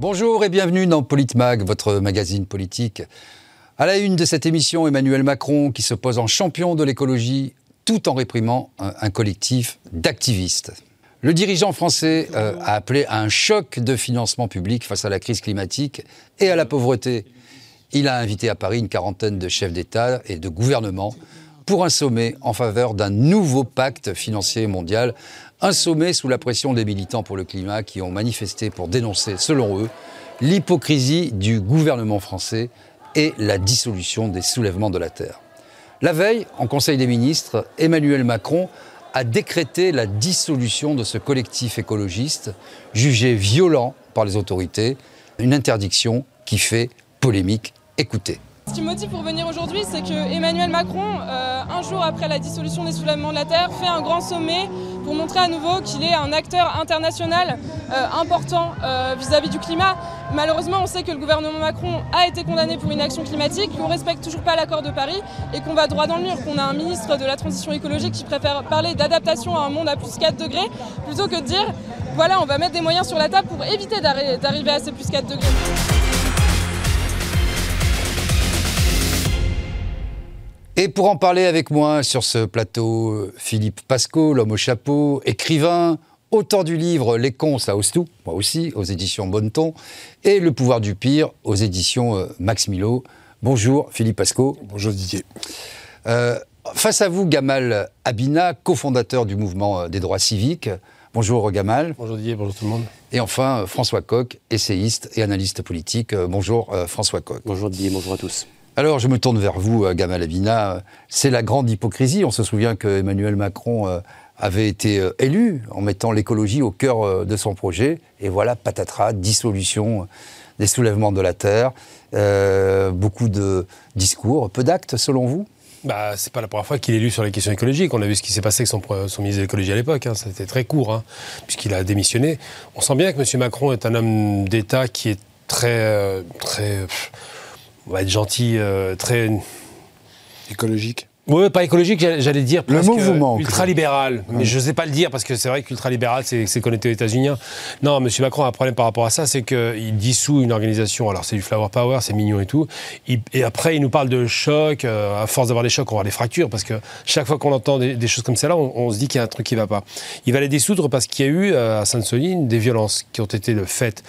Bonjour et bienvenue dans Politmag, votre magazine politique. À la une de cette émission, Emmanuel Macron qui se pose en champion de l'écologie tout en réprimant un, collectif d'activistes. Le dirigeant français euh, a appelé à un choc de financement public face à la crise climatique et à la pauvreté. Il a invité à Paris une quarantaine de chefs d'État et de gouvernement pour un sommet en faveur d'un nouveau pacte financier mondial un sommet sous la pression des militants pour le climat qui ont manifesté pour dénoncer, selon eux, l'hypocrisie du gouvernement français et la dissolution des soulèvements de la Terre. La veille, en Conseil des ministres, Emmanuel Macron a décrété la dissolution de ce collectif écologiste, jugé violent par les autorités, une interdiction qui fait polémique. Écoutez. Ce qui me motive pour venir aujourd'hui, c'est que Emmanuel Macron, euh, un jour après la dissolution des soulèvements de la Terre, fait un grand sommet pour montrer à nouveau qu'il est un acteur international euh, important euh, vis-à-vis du climat. Malheureusement, on sait que le gouvernement Macron a été condamné pour une action climatique, qu'on ne respecte toujours pas l'accord de Paris et qu'on va droit dans le mur, qu'on a un ministre de la transition écologique qui préfère parler d'adaptation à un monde à plus 4 degrés plutôt que de dire voilà, on va mettre des moyens sur la table pour éviter d'arriver à ces plus 4 degrés. Et pour en parler avec moi sur ce plateau, Philippe Pasco, l'homme au chapeau, écrivain, auteur du livre Les cons, ça ose tout, moi aussi, aux éditions Bonneton, et Le pouvoir du pire, aux éditions euh, Max Milo. Bonjour Philippe Pasco. Bonjour Didier. Euh, face à vous, Gamal Abina, cofondateur du mouvement euh, des droits civiques. Bonjour Gamal. Bonjour Didier, bonjour tout le monde. Et enfin, François Coq, essayiste et analyste politique. Bonjour François Coq. Bonjour Didier, bonjour à tous. Alors je me tourne vers vous, euh, Gamal Abina. C'est la grande hypocrisie. On se souvient que Emmanuel Macron euh, avait été euh, élu en mettant l'écologie au cœur de son projet. Et voilà, patatras, dissolution des soulèvements de la Terre. beaucoup de discours, peu d'actes selon vous? Bah, c'est pas la première fois qu'il est élu sur les questions écologiques. On a vu ce qui s'est passé avec son, ministre de l'écologie à l'époque. Hein. C'était très court, hein, puisqu'il a démissionné. On sent bien que M. Macron est un homme d'État qui est très, très on va être gentil, euh, très. Écologique oui, pas écologique, j'allais dire le mouvement ultra-libéral. Mais je ne sais pas le dire parce que c'est vrai qu'ultra-libéral, c'est connecté aux États-Unis. Non, M. Macron a un problème par rapport à ça, c'est qu'il dissout une organisation. Alors, c'est du flower power, c'est mignon et tout. et après, il nous parle de choc. Euh, à force d'avoir des chocs, on va avoir des fractures parce que chaque fois qu'on entend des, choses comme celle-là, on, se dit qu'il y a un truc qui ne va pas. Il va les dissoudre parce qu'il y a eu euh, à Sainte-Soline des violences qui ont été faites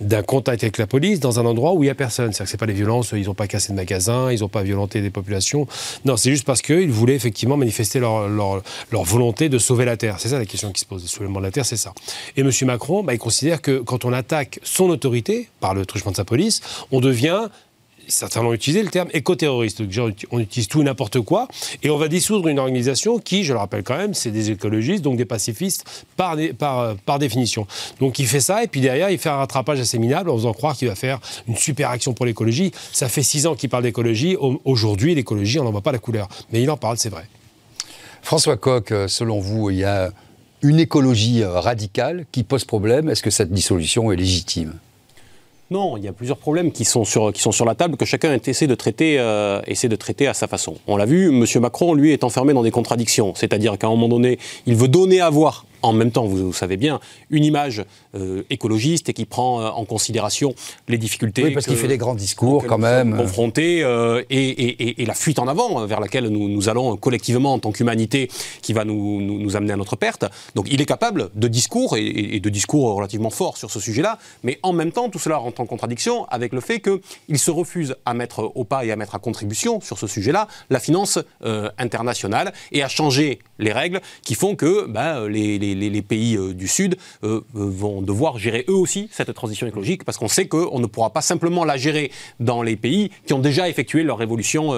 d'un contact avec la police dans un endroit où il n'y a personne. C'est-à-dire que ce pas les violences, ils n'ont pas cassé de magasins, ils n'ont pas violenté des populations. Non, c'est juste parce qu'ils voulaient effectivement manifester leur, volonté de sauver la Terre. C'est ça la question qui se pose. Le soulèvement de la Terre, c'est ça. Et M. Macron, bah, il considère que quand on attaque son autorité par le truchement de sa police, on devient certains ont utilisé le terme éco-terroriste. On utilise tout n'importe quoi. Et on va dissoudre une organisation qui, je le rappelle quand même, c'est des écologistes, donc des pacifistes par, par, par, définition. Donc il fait ça, et puis derrière, il fait un rattrapage assez minable en faisant croire qu'il va faire une super action pour l'écologie. Ça fait six ans qu'il parle d'écologie. Aujourd'hui, l'écologie, on n'en voit pas la couleur. Mais il en parle, c'est vrai. François Coq, euh, selon vous, il y a une écologie euh, radicale qui pose problème. Est-ce que cette dissolution est légitime? Non, il y a plusieurs problèmes qui sont sur, qui sont sur la table que chacun essaie de, traiter, euh, essaie de traiter à sa façon. On l'a vu, M. Macron, lui, est enfermé dans des contradictions. C'est-à-dire qu'à un moment donné, il veut donner à voir en même temps, vous, savez bien, une image euh, écologiste et qui prend euh, en considération les difficultés. Oui, parce qu'il fait des grands discours quand même. Confrontés euh, et, et, la fuite en avant vers laquelle nous, nous allons collectivement en tant qu'humanité qui va nous, nous, amener à notre perte. Donc il est capable de discours et, de discours relativement forts sur ce sujet-là, mais en même temps, tout cela rentre en contradiction avec le fait qu'il se refuse à mettre au pas et à mettre à contribution sur ce sujet-là la finance internationale et à changer les règles qui font que ben, les pays euh, du Sud euh, euh, vont devoir gérer eux aussi cette transition écologique, parce qu'on sait qu'on ne pourra pas simplement la gérer dans les pays qui ont déjà effectué leur révolution,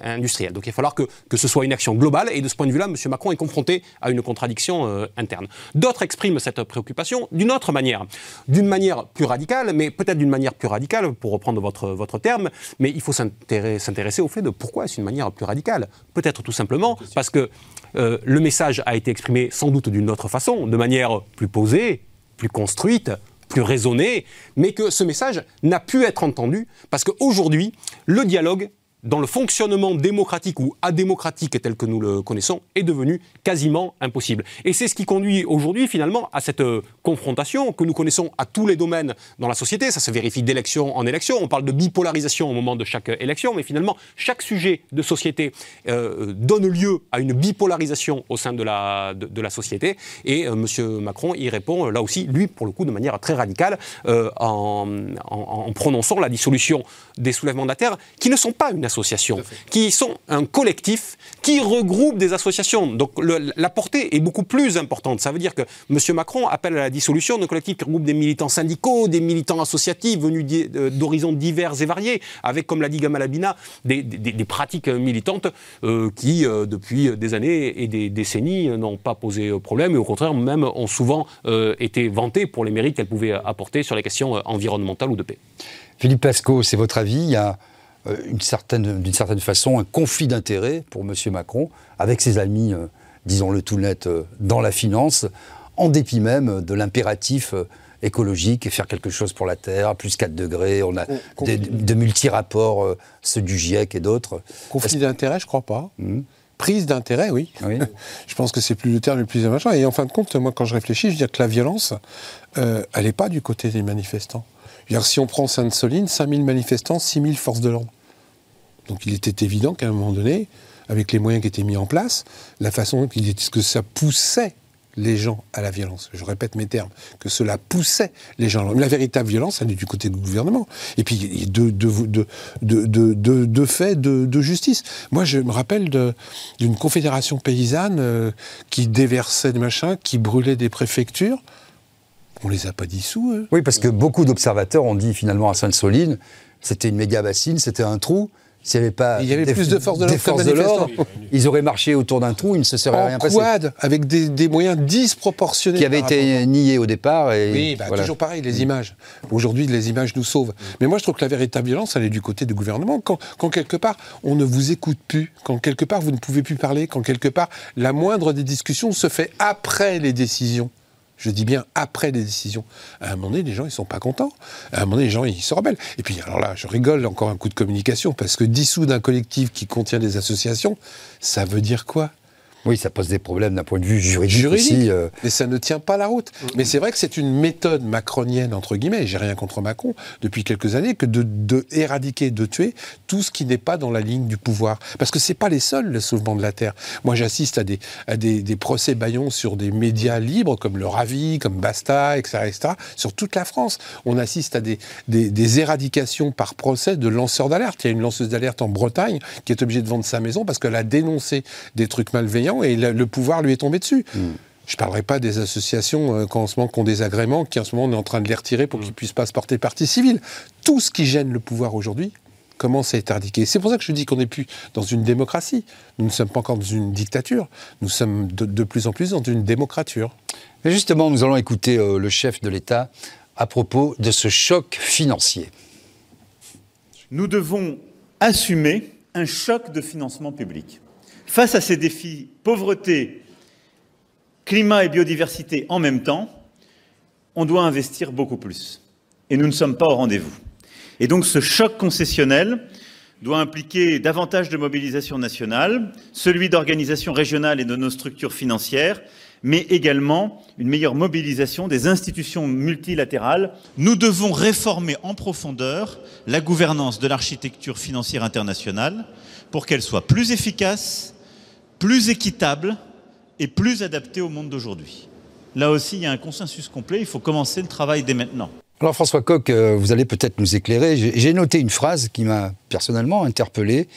industrielle. Donc il va falloir que, que ce soit une action globale, et de ce point de vue-là, M. Macron est confronté à une contradiction interne. D'autres expriment cette préoccupation d'une autre manière, d'une manière plus radicale, mais peut-être d'une manière plus radicale, pour reprendre votre, votre terme, mais il faut s'intéresser au fait de pourquoi est-ce une manière plus radicale. Peut-être tout simplement parce que euh, le message a été exprimé sans doute d'une autre façon, de manière plus posée, plus construite, plus raisonnée, mais que ce message n'a pu être entendu parce qu'aujourd'hui, le dialogue dans le fonctionnement démocratique ou adémocratique tel que nous le connaissons, est devenu quasiment impossible. Et c'est ce qui conduit aujourd'hui finalement à cette euh, confrontation que nous connaissons à tous les domaines dans la société. Ça se vérifie d'élection en élection. On parle de bipolarisation au moment de chaque élection, mais finalement, chaque sujet de société euh, donne lieu à une bipolarisation au sein de la, de, la société. Et euh, M. Macron y répond, là aussi, lui, pour le coup, de manière très radicale, en, en prononçant la dissolution des soulèvements de la Terre, qui ne sont pas une associations, qui sont un collectif qui regroupe des associations. Donc la portée est beaucoup plus importante. Ça veut dire que M. Macron appelle à la dissolution d'un collectif qui regroupe des militants syndicaux, des militants associatifs venus euh, d'horizons divers et variés, avec, comme l'a dit Gamal Abina, des, pratiques militantes euh, qui, euh, depuis des années et des décennies, n'ont pas posé problème et au contraire même ont souvent été vantées pour les mérites qu'elles pouvaient apporter sur les questions environnementales ou de paix. Philippe Pasco, c'est votre avis? Il y a d'une certaine, certaine façon un conflit d'intérêts pour M. Macron avec ses amis, euh, disons-le tout net, euh, dans la finance, en dépit même de l'impératif écologique et faire quelque chose pour la Terre, plus 4 degrés, on a de multi-rapports, ceux du GIEC et d'autres. Conflit d'intérêts, je crois pas. Hmm. Prise d'intérêt, oui. je pense que c'est plus le terme le plus important. Et en fin de compte, moi, quand je réfléchis, je veux dire que la violence, n'est pas du côté des manifestants si on prend Sainte-Soline, 5000 manifestants, 6000 forces de l'ordre. Donc il était évident qu'à un moment donné, avec les moyens qui étaient mis en place, la façon que ça poussait les gens à la violence. Je répète mes termes, que cela poussait les gens. La véritable violence, elle est du côté du gouvernement. Et puis, il y a deux, faits de, justice. Moi, je me rappelle d'une confédération paysanne euh, qui déversait des machins, qui brûlait des préfectures. On les a pas dissous, eux. Oui, parce que beaucoup d'observateurs ont dit finalement à Sainte-Soline, c'était une méga bassine, c'était un trou. S'il n'y avait pas il y avait plus de forces de l'ordre, ils auraient marché autour d'un trou, il ne se serait rien passé. quad, avec des, moyens disproportionnés. Qui avaient été niés au départ. Et oui, bah, toujours pareil, les images. Aujourd'hui, les images nous sauvent. Mais moi, je trouve que la véritable violence, elle est du côté du gouvernement. Quand, quand, quelque part, on ne vous écoute plus, quand quelque part, vous ne pouvez plus parler, quand quelque part, la moindre des discussions se fait après les décisions. Je dis bien après les décisions. À un moment donné, les gens, ils sont pas contents. À un moment donné, les gens, ils se rebellent. Et puis, alors là, je rigole, encore un coup de communication, parce que dissoudre un collectif qui contient des associations, ça veut dire quoi? Oui, ça pose des problèmes d'un point de vue juridique, aussi. Euh. Mais ça ne tient pas la route. Mm. Mais c'est vrai que c'est une méthode macronienne, entre guillemets, j'ai rien contre Macron, depuis quelques années, que de, de, éradiquer, de tuer tout ce qui n'est pas dans la ligne du pouvoir. Parce que c'est pas les seuls, le soulèvement de la Terre. Moi, j'assiste à, des, à des, des, procès baillons sur des médias libres, comme Le Ravi, comme Basta, etc., etc., sur toute la France. On assiste à des, des, des éradications par procès de lanceurs d'alerte. Il y a une lanceuse d'alerte en Bretagne qui est obligée de vendre sa maison parce qu'elle a dénoncé des trucs malveillants et le, pouvoir lui est tombé dessus. Hmm. Je ne parlerai pas des associations euh, qui en ce moment ont des agréments, qui en ce moment on est en train de les retirer pour hmm. qu'ils ne puissent pas se porter partie civile. Tout ce qui gêne le pouvoir aujourd'hui commence à être indiqué. C'est pour ça que je dis qu'on n'est plus dans une démocratie. Nous ne sommes pas encore dans une dictature. Nous sommes de, plus en plus dans une démocrature. Mais justement, nous allons écouter euh, le chef de l'État à propos de ce choc financier. Nous devons assumer un choc de financement public. Face à ces défis, pauvreté, climat et biodiversité en même temps, on doit investir beaucoup plus. Et nous ne sommes pas au rendez-vous. Et donc ce choc concessionnel doit impliquer davantage de mobilisation nationale, celui d'organisation régionale et de nos structures financières, mais également une meilleure mobilisation des institutions multilatérales. Nous devons réformer en profondeur la gouvernance de l'architecture financière internationale pour qu'elle soit plus efficace, plus équitable et plus adapté au monde d'aujourd'hui. Là aussi, il y a un consensus complet, il faut commencer le travail dès maintenant. Alors François Coq, euh, vous allez peut-être nous éclairer. J'ai noté une phrase qui m'a personnellement interpellé.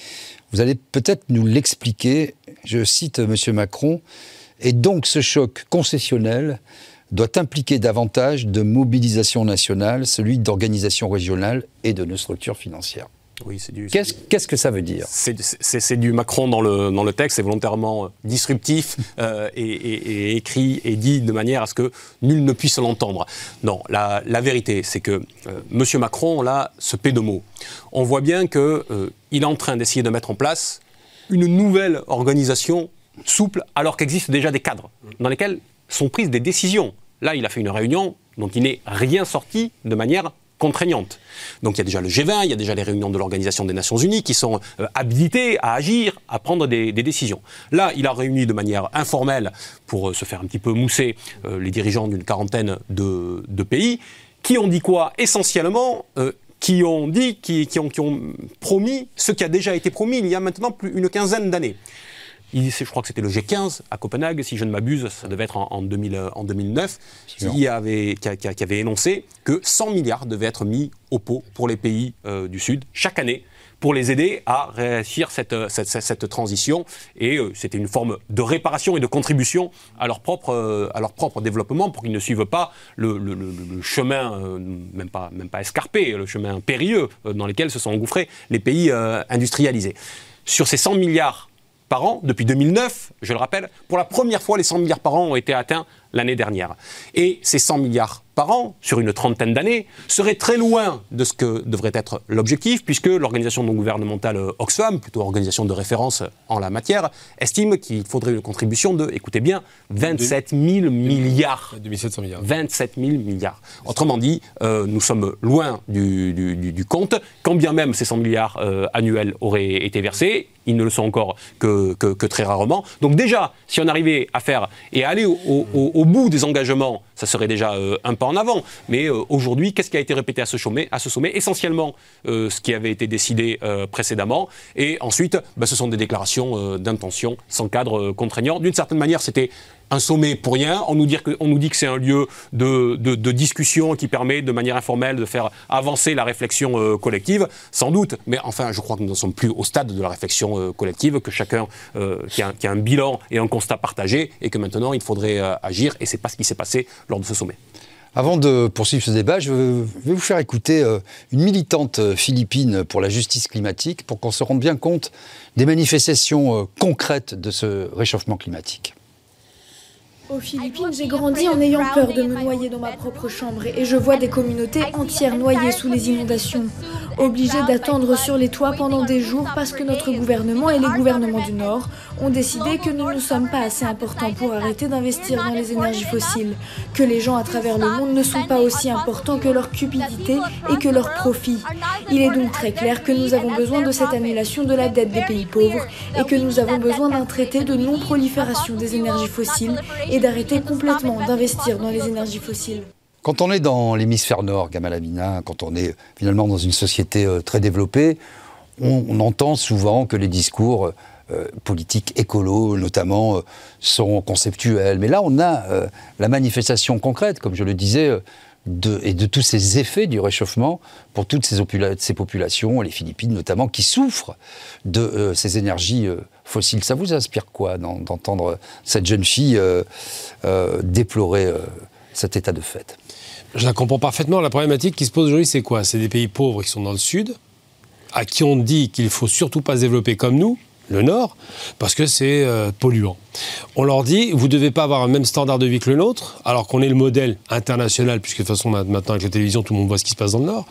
Vous allez peut-être nous l'expliquer. Je cite M. Macron. Et donc ce choc concessionnel doit impliquer davantage de mobilisation nationale, celui d'organisation régionale et de nos structures financières. Oui. Qu'est-ce que ça veut dire? C'est du Macron dans le, dans le texte, c'est volontairement euh, disruptif euh, et, écrit et dit de manière à ce que nul ne puisse l'entendre. Non, la, la vérité, c'est que euh, M. Macron, là, se paie de mots. On voit bien qu'il est en train d'essayer de mettre en place une nouvelle organisation souple, alors qu'existent déjà des cadres dans lesquels sont prises des décisions. Là, il a fait une réunion dont il n'est rien sorti de manière Donc il y a déjà le G20, il y a déjà les réunions de l'Organisation des Nations Unies qui sont euh, habilitées à agir, à prendre des, décisions. Là, il a réuni de manière informelle, pour euh, se faire un petit peu mousser, euh, les dirigeants d'une quarantaine de, pays, qui ont dit quoi Essentiellement, qui ont dit, qui, ont, qui, ont, promis ce qui a déjà été promis il y a maintenant plus une quinzaine d'années je crois que c'était le G15 à Copenhague, si je ne m'abuse, ça devait être en, 2009, qui avait, qui, avait, énoncé que 100 milliards devaient être mis au pot pour les pays euh, du Sud chaque année pour les aider à réussir cette, cette, transition. Et euh, c'était une forme de réparation et de contribution à leur propre, euh, à leur propre développement pour qu'ils ne suivent pas le, chemin, même, pas, même pas escarpé, le chemin périlleux dans lequel se sont engouffrés les pays industrialisés. Sur ces 100 milliards depuis 2009, je le rappelle. Pour la première fois, les 100 milliards par an ont été atteints l'année dernière. Et ces 100 milliards par an, sur une trentaine d'années, seraient très loin de ce que devrait être l'objectif, puisque l'organisation non gouvernementale Oxfam, plutôt organisation de référence en la matière, estime qu'il faudrait une contribution de, écoutez bien, 27 000 milliards. 2700 milliards. 27 000 milliards. Autrement dit, euh, nous sommes loin du, compte, quand bien même ces 100 milliards euh, annuels auraient été versés, ils ne le sont encore que, que, très rarement. Donc déjà, si on arrivait à faire et à aller au, bout des engagements, ça serait déjà euh, un pas en avant. Mais euh, aujourd'hui, qu'est-ce qui a été répété à ce sommet, à ce sommet? Essentiellement euh, ce qui avait été décidé précédemment. Et ensuite, bah, ce sont des déclarations d'intention sans cadre contraignant. D'une certaine manière, c'était un sommet pour rien. On nous dit que, c'est un lieu de, discussion qui permet de manière informelle de faire avancer la réflexion euh, collective, sans doute. Mais enfin, je crois que nous n'en sommes plus au stade de la réflexion euh, collective, que chacun euh, qui, a, a, un bilan et un constat partagé, et que maintenant il faudrait agir. Et c'est pas ce qui s'est passé lors de ce sommet. Avant de poursuivre ce débat, je vais vous faire écouter une militante philippine pour la justice climatique pour qu'on se rende bien compte des manifestations concrètes de ce réchauffement climatique. Aux Philippines, j'ai grandi en ayant peur de me noyer dans ma propre chambre et je vois des communautés entières noyées sous les inondations, obligées d'attendre sur les toits pendant des jours parce que notre gouvernement et les gouvernements du Nord ont décidé que nous ne sommes pas assez importants pour arrêter d'investir dans les énergies fossiles, que les gens à travers le monde ne sont pas aussi importants que leur cupidité et que leur profit. Il est donc très clair que nous avons besoin de cette annulation de la dette des pays pauvres et que nous avons besoin d'un traité de non-prolifération des énergies fossiles et d'arrêter complètement d'investir dans les énergies fossiles. Quand on est dans l'hémisphère nord, Gamal Amina, quand on est finalement dans une société euh, très développée, on, entend souvent que les discours euh, politiques écolos, notamment, euh, sont conceptuels. Mais là, on a la manifestation concrète, comme je le disais, et de tous ces effets du réchauffement pour toutes ces, populations, les Philippines notamment, qui souffrent de ces énergies fossiles. Ça vous inspire quoi d'entendre cette jeune fille déplorer cet état de fait? Je la comprends parfaitement. La problématique qui se pose aujourd'hui, c'est quoi? C'est des pays pauvres qui sont dans le sud, à qui on dit qu'il ne faut surtout pas se développer comme nous, le Nord, parce que c'est euh, polluant. On leur dit, vous ne devez pas avoir un même standard de vie que le nôtre, alors qu'on est le modèle international, puisque de toute façon, maintenant, avec la télévision, tout le monde voit ce qui se passe dans le Nord.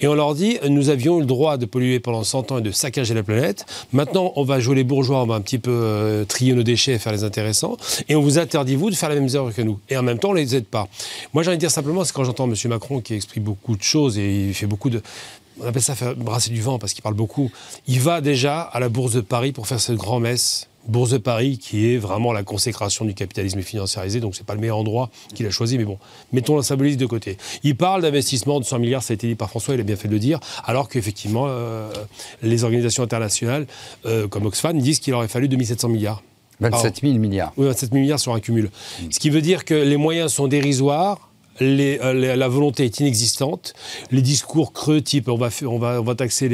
Et on leur dit, nous avions le droit de polluer pendant 100 ans et de saccager la planète. Maintenant, on va jouer les bourgeois, on va un petit peu euh, trier nos déchets et faire les intéressants. Et on vous interdit, vous, de faire les mêmes erreurs que nous. Et en même temps, on ne les aide pas. Moi, j'ai envie de dire simplement, c'est quand j'entends M. Macron qui explique beaucoup de choses et il fait beaucoup de on appelle ça faire brasser du vent parce qu'il parle beaucoup. Il va déjà à la Bourse de Paris pour faire cette grand-messe. Bourse de Paris qui est vraiment la consécration du capitalisme financiarisé, donc c'est pas le meilleur endroit qu'il a choisi, mais bon, mettons la symbolisme de côté. Il parle d'investissement de 100 milliards, ça a été dit par François, il a bien fait de le dire, alors qu'effectivement, euh, les organisations internationales euh, comme Oxfam disent qu'il aurait fallu 2700 milliards. 27 000 milliards. Oui, 27 000 milliards sur un cumul. Ce qui veut dire que les moyens sont dérisoires, euh, la volonté est inexistante. Les discours creux, type on va, taxer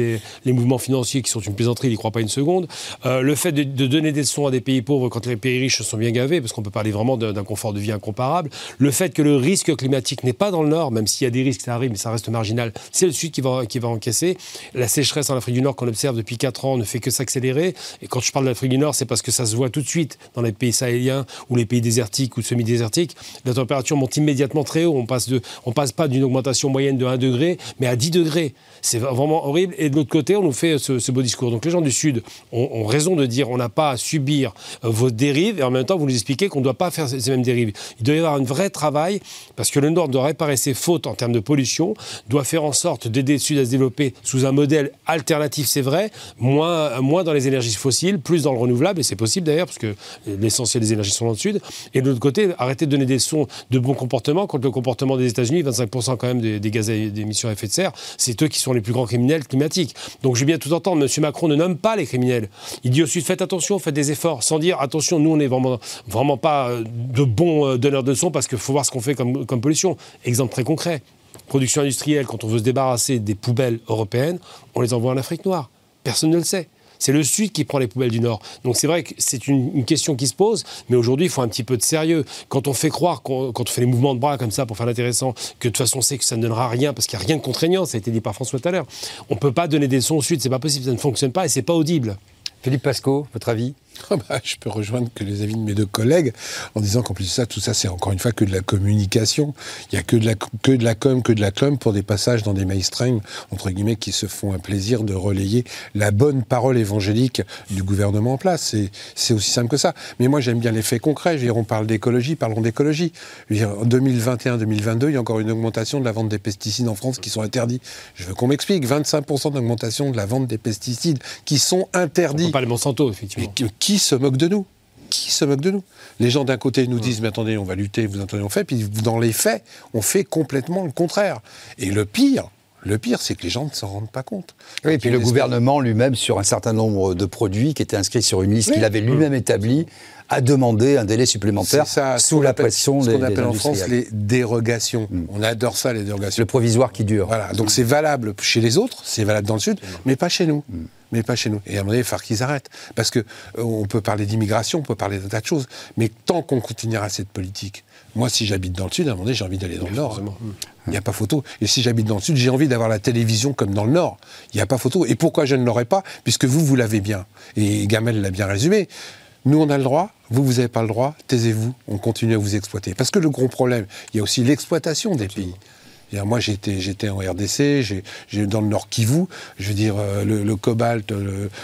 les, mouvements financiers qui sont une plaisanterie, n'y croit pas une seconde. Euh, le fait de, donner des leçons à des pays pauvres quand les pays riches sont bien gavés, parce qu'on peut parler vraiment d'un confort de vie incomparable. Le fait que le risque climatique n'est pas dans le Nord, même s'il y a des risques, ça arrive, mais ça reste marginal. C'est le Sud qui va, qui va encaisser. La sécheresse en Afrique du Nord qu'on observe depuis 4 ans ne fait que s'accélérer. Et quand je parle de l'Afrique du Nord, c'est parce que ça se voit tout de suite dans les pays sahéliens ou les pays désertiques ou semi-désertiques. La température monte immédiatement très haut on passe, de, on passe pas d'une augmentation moyenne de 1 degré, mais à 10 degrés. C'est vraiment horrible. Et de l'autre côté, on nous fait ce, beau discours. Donc les gens du Sud ont, raison de dire on n'a pas à subir euh, vos dérives, et en même temps, vous nous expliquez qu'on ne doit pas faire ces, mêmes dérives. Il doit y avoir un vrai travail, parce que le Nord doit réparer ses fautes en termes de pollution, doit faire en sorte d'aider le Sud à se développer sous un modèle alternatif, c'est vrai, moins, moins dans les énergies fossiles, plus dans le renouvelable, et c'est possible d'ailleurs, parce que l'essentiel des énergies sont dans le Sud. Et de l'autre côté, arrêter de donner des sons de bon comportement contre le comportement des États-Unis, 25% quand même des, des gaz d'émissions à effet de serre, c'est eux qui sont les plus grands criminels climatiques. Donc je vais bien tout entendre, M. Macron ne nomme pas les criminels. Il dit aussi faites attention, faites des efforts, sans dire attention, nous on n'est vraiment, vraiment pas euh, de bons euh, donneurs de sons parce qu'il faut voir ce qu'on fait comme pollution. Exemple très concret. Production industrielle, quand on veut se débarrasser des poubelles européennes, on les envoie en Afrique noire. Personne ne le sait. C'est le Sud qui prend les poubelles du Nord. Donc c'est vrai que c'est une, question qui se pose, mais aujourd'hui, il faut un petit peu de sérieux. Quand on fait croire, quand on fait les mouvements de bras comme ça pour faire l'intéressant, que de toute façon, c'est que ça ne donnera rien parce qu'il n'y a rien de contraignant, ça a été dit par François tout à l'heure. On ne peut pas donner des sons au Sud, c'est pas possible, ça ne fonctionne pas et c'est pas audible. Philippe Pasco, votre avis? ah bah, je peux rejoindre que les avis de mes deux collègues en disant qu'en plus de ça, tout ça, c'est encore une fois que de la communication. Il n'y a que de la, que de la com, que de la com pour des passages dans des mainstream, entre guillemets, qui se font un plaisir de relayer la bonne parole évangélique du gouvernement en place. C'est aussi simple que ça. Mais moi, j'aime bien les faits concrets. Je veux dire, on parle d'écologie, parlons d'écologie. En 2021-2022, il y a encore une augmentation de la vente des pesticides en France qui sont interdits. Je veux qu'on m'explique. 25% d'augmentation de la vente des pesticides qui sont interdits. On pas les Monsanto, effectivement qui se moque de nous? Qui se moque de nous? Les gens d'un côté nous disent, mais attendez, on va lutter, vous entendez, on fait, puis dans les faits, on fait complètement le contraire. Et le pire, le pire, c'est que les gens ne s'en rendent pas compte. Oui, et puis le gouvernement lui-même, sur un certain nombre de produits qui étaient inscrits sur une liste qu'il avait lui-même établie, a demandé un délai supplémentaire sous la pression des Ce qu'on appelle en France les dérogations. Mm. On adore ça, les dérogations. Le provisoire qui dure. Voilà, donc c'est valable chez les autres, c'est valable dans le Sud, mais pas chez nous. Mm mais pas chez nous. Et à un moment donné, il va falloir qu'ils arrêtent. Parce qu'on euh, peut parler d'immigration, on peut parler d'un tas de choses, mais tant qu'on continuera cette politique, moi, si j'habite dans le Sud, à un moment donné, j'ai envie d'aller dans le Nord. Il n'y a pas photo. Et si j'habite dans le Sud, j'ai envie d'avoir la télévision comme dans le Nord. Il n'y a pas photo. Et pourquoi je ne l'aurais pas? Puisque vous, vous l'avez bien. Et Gamel l'a bien résumé. Nous, on a le droit, vous, vous n'avez pas le droit, taisez-vous, on continue à vous exploiter. Parce que le gros problème, il y a aussi l'exploitation des pays. Moi, j'étais, en RDC, j'ai, dans le Nord Kivu, je veux dire, euh, le, cobalt,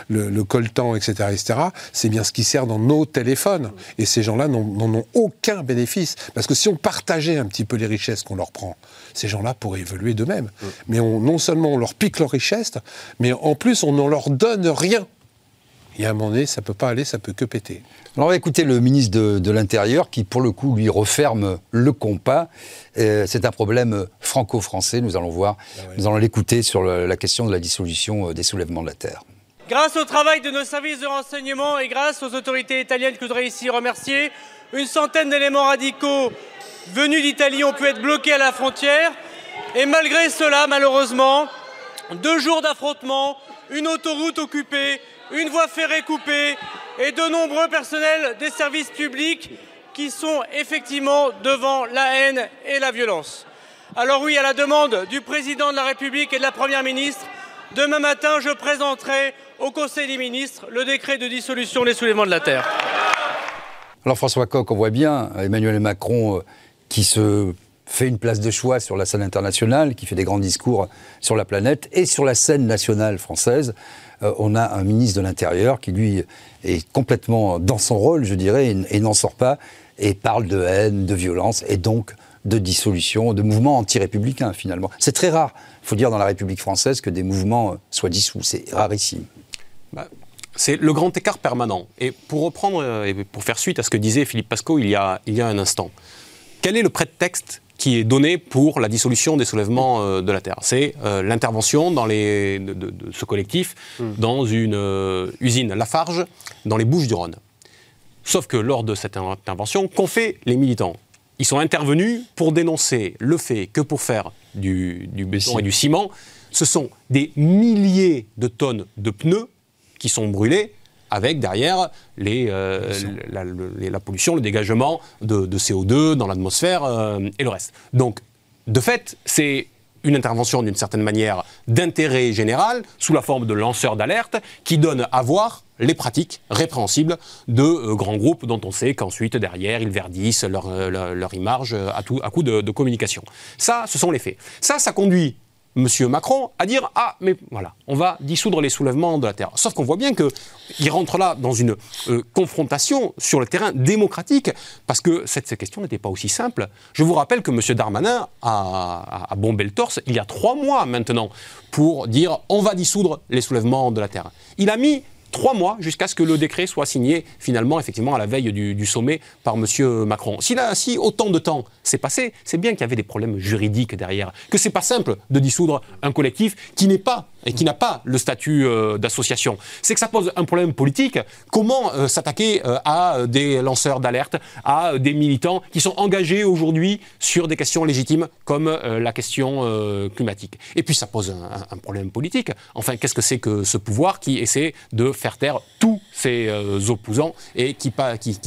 le, coltan, etc., etc., c'est bien ce qui sert dans nos téléphones. Et ces gens-là n'en, ont aucun bénéfice. Parce que si on partageait un petit peu les richesses qu'on leur prend, ces gens-là pourraient évoluer d'eux-mêmes. Mais non seulement on leur pique leurs richesses, mais en plus, on ne leur donne rien. Et à un moment donné, ça ne peut pas aller, ça peut que péter. Alors on va écouter le ministre de, l'Intérieur qui, pour le coup, lui referme le compas. Euh, c'est un problème franco-français, nous allons voir. Ah nous allons l'écouter sur la question de la dissolution euh, des soulèvements de la Terre. Grâce au travail de nos services de renseignement et grâce aux autorités italiennes que je voudrais ici remercier, une centaine d'éléments radicaux venus d'Italie ont pu être bloqués à la frontière. Et malgré cela, malheureusement, deux jours d'affrontement, une autoroute occupée, une voie ferrée coupée et de nombreux personnels des services publics qui sont effectivement devant la haine et la violence. Alors oui, à la demande du président de la République et de la Première ministre, demain matin, je présenterai au Conseil des ministres le décret de dissolution des soulèvements de la Terre. Alors François Coq, on voit bien Emmanuel Macron euh, qui se fait une place de choix sur la scène internationale, qui fait des grands discours sur la planète et sur la scène nationale française. Euh, on a un ministre de l'Intérieur qui, lui, est complètement dans son rôle, je dirais, et, n'en sort pas, et parle de haine, de violence, et donc de dissolution, de mouvements anti-républicains, finalement. C'est très rare, il faut dire, dans la République française, que des mouvements euh, soient dissous. C'est rarissime. Bah, c'est le grand écart permanent. Et pour reprendre, euh, et pour faire suite à ce que disait Philippe Pasco il y a, il y a un instant, quel est le prétexte qui est donné pour la dissolution des soulèvements euh, de la Terre. C'est euh, l'intervention dans les, de, ce collectif hmm. dans une euh, usine Lafarge dans les Bouches-du-Rhône. Sauf que lors de cette intervention, qu'ont fait les militants? Ils sont intervenus pour dénoncer le fait que pour faire du, du béton et du ciment, ce sont des milliers de tonnes de pneus qui sont brûlés avec derrière les, euh, la, pollution, le dégagement de, CO2 dans l'atmosphère euh, et le reste. Donc, de fait, c'est une intervention d'une certaine manière d'intérêt général sous la forme de lanceurs d'alerte qui donne à voir les pratiques répréhensibles de euh, grands groupes dont on sait qu'ensuite, derrière, ils verdissent leur, leur, image à, tout, à coup de, de communication. Ça, ce sont les faits. Ça, ça conduit M. Macron à dire Ah, mais voilà, on va dissoudre les soulèvements de la terre. Sauf qu'on voit bien qu'il rentre là dans une euh, confrontation sur le terrain démocratique, parce que cette, question n'était pas aussi simple. Je vous rappelle que M. Darmanin a, a, bombé le torse il y a trois mois maintenant pour dire On va dissoudre les soulèvements de la terre. Il a mis trois mois jusqu'à ce que le décret soit signé finalement effectivement à la veille du, sommet par M. Macron. Si, là, si autant de temps s'est passé, c'est bien qu'il y avait des problèmes juridiques derrière, que c'est pas simple de dissoudre un collectif qui n'est pas et qui n'a pas le statut euh, d'association. C'est que ça pose un problème politique. Comment euh, s'attaquer euh, à des lanceurs d'alerte, à des militants qui sont engagés aujourd'hui sur des questions légitimes comme la question climatique Et puis ça pose un, problème politique. Enfin, qu'est-ce que c'est que ce pouvoir qui essaie de faire taire tous ses opposants et qui,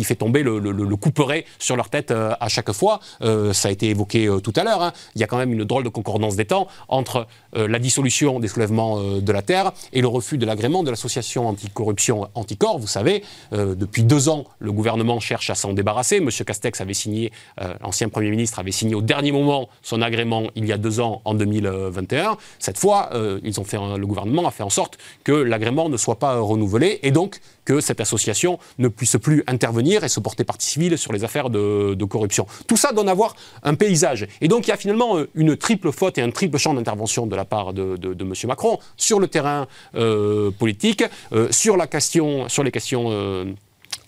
fait tomber le, le, couperet sur leur tête à chaque fois? Ça a été évoqué tout à l'heure. Hein. Il y a quand même une drôle de concordance des temps entre la dissolution des soulèvements euh, de la Terre et le refus de l'agrément de l'association anticorruption Anticor. Vous savez, euh, depuis deux ans, le gouvernement cherche à s'en débarrasser. Monsieur Castex avait signé, euh, l'ancien Premier ministre avait signé au dernier moment son agrément il y a deux ans, en 2021. Cette fois, ils ont fait, le gouvernement a fait en sorte que l'agrément ne soit pas renouvelé et donc que cette association ne puisse plus intervenir et se porter partie civile sur les affaires de, corruption. Tout ça donne à voir un paysage. Et donc il y a finalement une triple faute et un triple champ d'intervention de la part de, de M. Macron sur le terrain euh, politique, euh, sur, la question, sur les questions euh,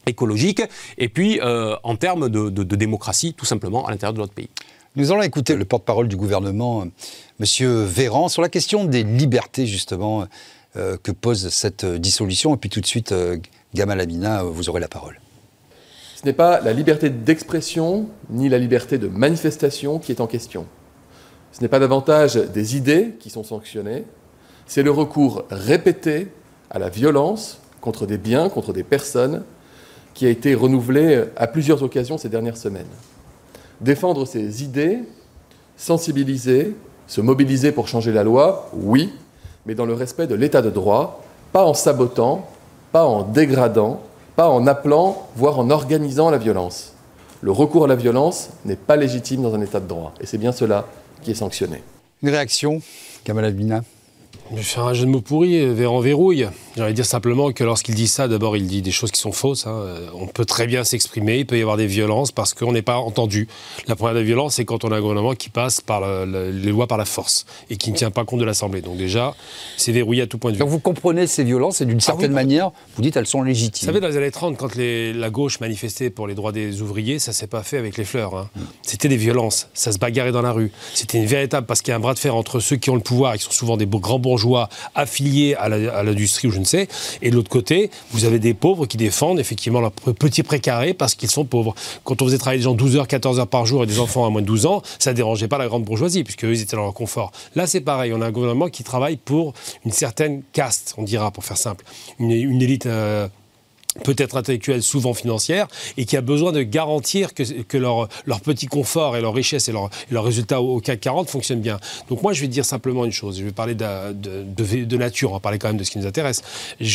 écologiques, et puis en termes de, démocratie, tout simplement, à l'intérieur de notre pays. Nous allons écouter le porte-parole du gouvernement, M. Véran, sur la question des libertés, justement, que pose cette dissolution. Et puis tout de suite, Gamal Amina, vous aurez la parole. Ce n'est pas la liberté d'expression ni la liberté de manifestation qui est en question. Ce n'est pas davantage des idées qui sont sanctionnées, c'est le recours répété à la violence contre des biens, contre des personnes, qui a été renouvelé à plusieurs occasions ces dernières semaines. Défendre ces idées, sensibiliser, se mobiliser pour changer la loi, oui, mais dans le respect de l'état de droit, pas en sabotant, pas en dégradant, pas en appelant, voire en organisant la violence. Le recours à la violence n'est pas légitime dans un état de droit, et c'est bien cela qui est sanctionné. Une réaction, Kamal Albina je vais faire un jeu de mots pourri, euh, en verrouille. J'aimerais dire simplement que lorsqu'il dit ça, d'abord, il dit des choses qui sont fausses. Hein. On peut très bien s'exprimer, il peut y avoir des violences parce qu'on n'est pas entendu. La première des violences, c'est quand on a un gouvernement qui passe par les lois par la force et qui ne tient pas compte de l'Assemblée. Donc déjà, c'est verrouillé à tout point de vue. Donc vous comprenez ces violences et d'une ah certaine manière, vous dites elles sont légitimes. Vous savez, dans les années 30, quand la gauche manifestait pour les droits des ouvriers, ça s'est pas fait avec les fleurs. Hein. C'était des violences, ça se bagarrait dans la rue. C'était une véritable, parce qu'il y a un bras de fer entre ceux qui ont le pouvoir, et qui sont souvent des grands bourgeois affiliés à l'industrie ou je et de l'autre côté, vous avez des pauvres qui défendent effectivement leur petit précaré parce qu'ils sont pauvres. Quand on faisait travailler des gens 12 heures, 14 heures par jour et des enfants à moins de 12 ans, ça ne dérangeait pas la grande bourgeoisie, puisque eux, ils étaient dans leur confort. Là, c'est pareil. On a un gouvernement qui travaille pour une certaine caste, on dira, pour faire simple. Une, élite. Euh, peut-être intellectuelle, souvent financière, et qui a besoin de garantir que, que leur, leur, petit confort et leur richesse et leur, leur résultat au, CAC 40 fonctionnent bien. Donc moi, je vais dire simplement une chose. Je vais parler de, de, nature, on va parler quand même de ce qui nous intéresse.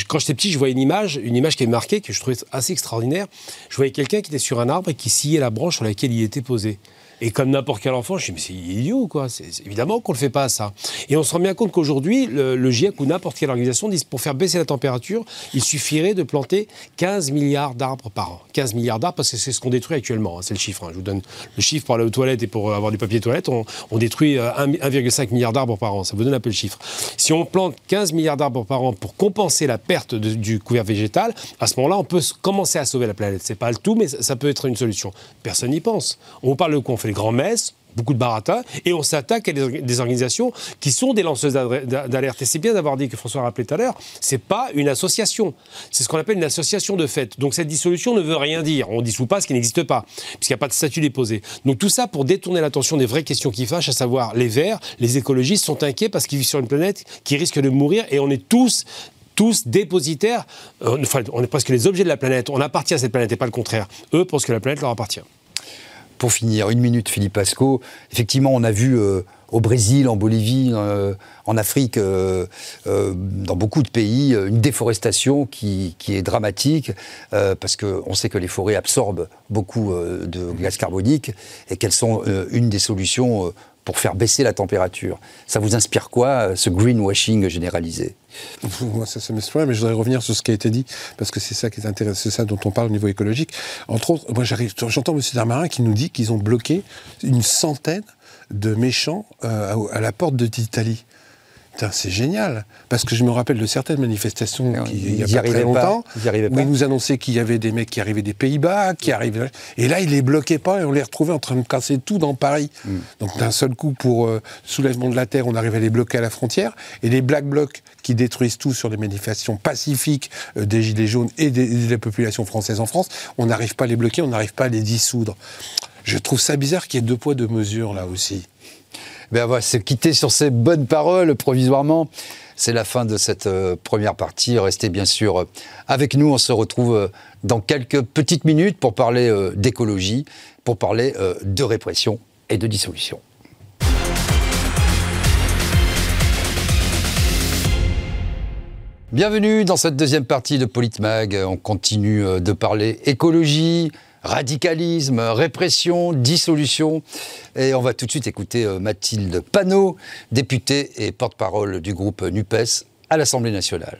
quand j'étais petit, je voyais une image, une image qui est marquée, que je trouvais assez extraordinaire. Je voyais quelqu'un qui était sur un arbre et qui sciait la branche sur laquelle il était posé. Et comme n'importe quel enfant, je me suis dit, mais c'est idiot, quoi. C'est, évidemment qu'on ne le fait pas, ça. Et on se rend bien compte qu'aujourd'hui, le, GIEC ou n'importe quelle organisation disent pour faire baisser la température, il suffirait de planter 15 milliards d'arbres par an. 15 milliards d'arbres, parce que c'est ce qu'on détruit actuellement. Hein, c'est le chiffre. Hein. Je vous donne le chiffre pour aller aux toilettes et pour avoir du papier toilette. On, détruit 1,5 euh, milliard d'arbres par an. Ça vous donne un peu le chiffre. Si on plante 15 milliards d'arbres par an pour compenser la perte du couvert végétal, à ce moment-là, on peut commencer à sauver la planète. C'est pas le tout, mais ça, peut être une solution. Personne n'y pense. On parle de quoi les grands messes, beaucoup de baratin, et on s'attaque à des, organisations qui sont des lanceuses d'alerte. Et c'est bien d'avoir dit que François a rappelé tout à l'heure, c'est pas une association, c'est ce qu'on appelle une association de fait. Donc cette dissolution ne veut rien dire. On dissout pas ce qui n'existe pas, puisqu'il n'y a pas de statut déposé. Donc tout ça pour détourner l'attention des vraies questions qui fâchent, à savoir les Verts, les écologistes sont inquiets parce qu'ils vivent sur une planète qui risque de mourir, et on est tous tous dépositaires, euh, enfin, on est presque les objets de la planète, on appartient à cette planète et pas le contraire. Eux pensent que la planète leur appartient. Pour finir, une minute, Philippe Pasco. Effectivement, on a vu au Brésil, en Bolivie, en Afrique, dans beaucoup de pays, une déforestation qui, qui est dramatique, parce qu'on sait que les forêts absorbent beaucoup de gaz carbonique et qu'elles sont une des solutions pour faire baisser la température. Ça vous inspire quoi, euh, ce greenwashing généralisé Moi, ça, ça m'inspire, mais je voudrais revenir sur ce qui a été dit, parce que c'est ça qui est intéressant, c'est ça dont on parle au niveau écologique. Entre autres, moi, j'entends M. Darmarin qui nous dit qu'ils ont bloqué une centaine de méchants euh, à, la porte d'Italie c'est génial. Parce que je me rappelle de certaines manifestations il n'y a pas très longtemps, où ils nous annonçaient qu'il y avait des mecs qui arrivaient des Pays-Bas, qui arrivaient. Et là, ils les bloquaient pas et on les retrouvait en train de casser tout dans Paris. Mm. Donc d'un seul coup, pour euh, soulèvement de la terre, on arrivait à les bloquer à la frontière. Et les Black Blocs qui détruisent tout sur les manifestations pacifiques euh, des Gilets jaunes et des, de la population française en France, on n'arrive pas à les bloquer, on n'arrive pas à les dissoudre. Je trouve ça bizarre qu'il y ait deux poids, deux mesures là aussi. Ben, va se quitter sur ces bonnes paroles provisoirement. C'est la fin de cette euh, première partie. Restez bien sûr euh, avec nous. On se retrouve euh, dans quelques petites minutes pour parler d'écologie, pour parler de répression et de dissolution. Bienvenue dans cette deuxième partie de Politmag. On continue de parler écologie, radicalisme, répression, dissolution. Et on va tout de suite écouter euh, Mathilde Panot, députée et porte-parole du groupe NUPES à l'Assemblée nationale.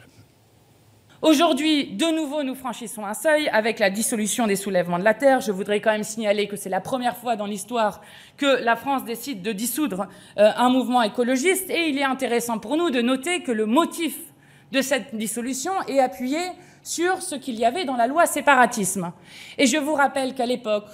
Aujourd'hui, de nouveau, nous franchissons un seuil avec la dissolution des soulèvements de la Terre. Je voudrais quand même signaler que c'est la première fois dans l'histoire que la France décide de dissoudre euh, un mouvement écologiste. Et il est intéressant pour nous de noter que le motif de cette dissolution est appuyé sur ce qu'il y avait dans la loi séparatisme. Et je vous rappelle qu'à l'époque,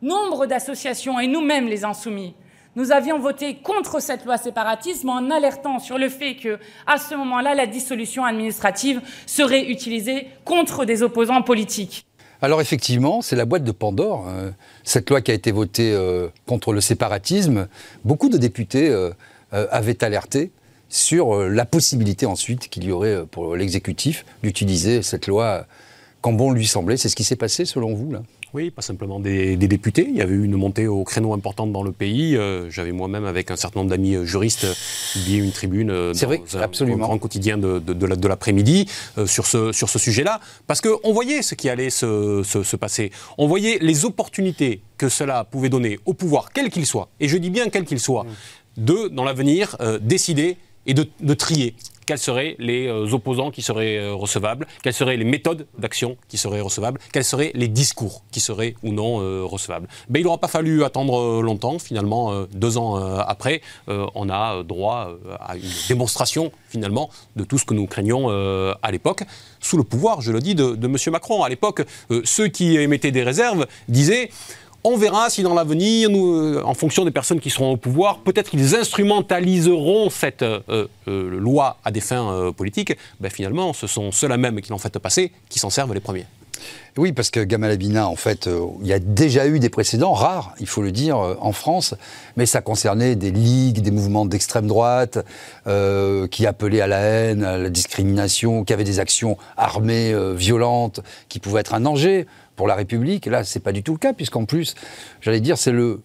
nombre d'associations et nous-mêmes les insoumis, nous avions voté contre cette loi séparatisme en alertant sur le fait que, à ce moment-là, la dissolution administrative serait utilisée contre des opposants politiques. Alors effectivement, c'est la boîte de Pandore. Hein. cette loi qui a été votée euh, contre le séparatisme, beaucoup de députés euh, euh, avaient alerté sur euh, la possibilité ensuite qu'il y aurait euh, pour l'exécutif d'utiliser cette loi quand bon lui semblait. C'est ce qui s'est passé selon vous là? Oui, pas simplement des, députés. Il y avait eu une montée au créneau importante dans le pays. Euh, j'avais moi-même, avec un certain nombre d'amis juristes, publié une tribune dans vrai, un, absolument. grand quotidien de, de, l'après-midi sur ce, sur ce sujet-là. Parce qu'on voyait ce qui allait se, se, passer. On voyait les opportunités que cela pouvait donner au pouvoir, quel qu'il soit, et je dis bien quel qu'il soit, mmh. de, dans l'avenir, décider et de, trier quels seraient les euh, opposants qui seraient euh, recevables, quelles seraient les méthodes d'action qui seraient recevables, quels seraient les discours qui seraient ou non euh, recevables. Mais il n'aura pas fallu attendre longtemps, finalement, deux ans après, on a droit à une démonstration, finalement, de tout ce que nous craignions à l'époque, sous le pouvoir, je le dis, de, de M. Macron. À l'époque, ceux qui émettaient des réserves disaient on verra si dans l'avenir, euh, en fonction des personnes qui seront au pouvoir, peut-être qu'ils instrumentaliseront cette euh, euh, loi à des fins politiques. Ben, finalement, ce sont ceux-là même qui l'ont fait passer qui s'en servent les premiers. Oui, parce que Gamal Abina, en fait, il y a déjà eu des précédents, rares, il faut le dire, en France, mais ça concernait des ligues, des mouvements d'extrême droite, qui appelaient à la haine, à la discrimination, qui avaient des actions armées, violentes, qui pouvaient être un danger pour la République. Là, c'est pas du tout le cas, puisqu'en plus, j'allais dire, c'est le,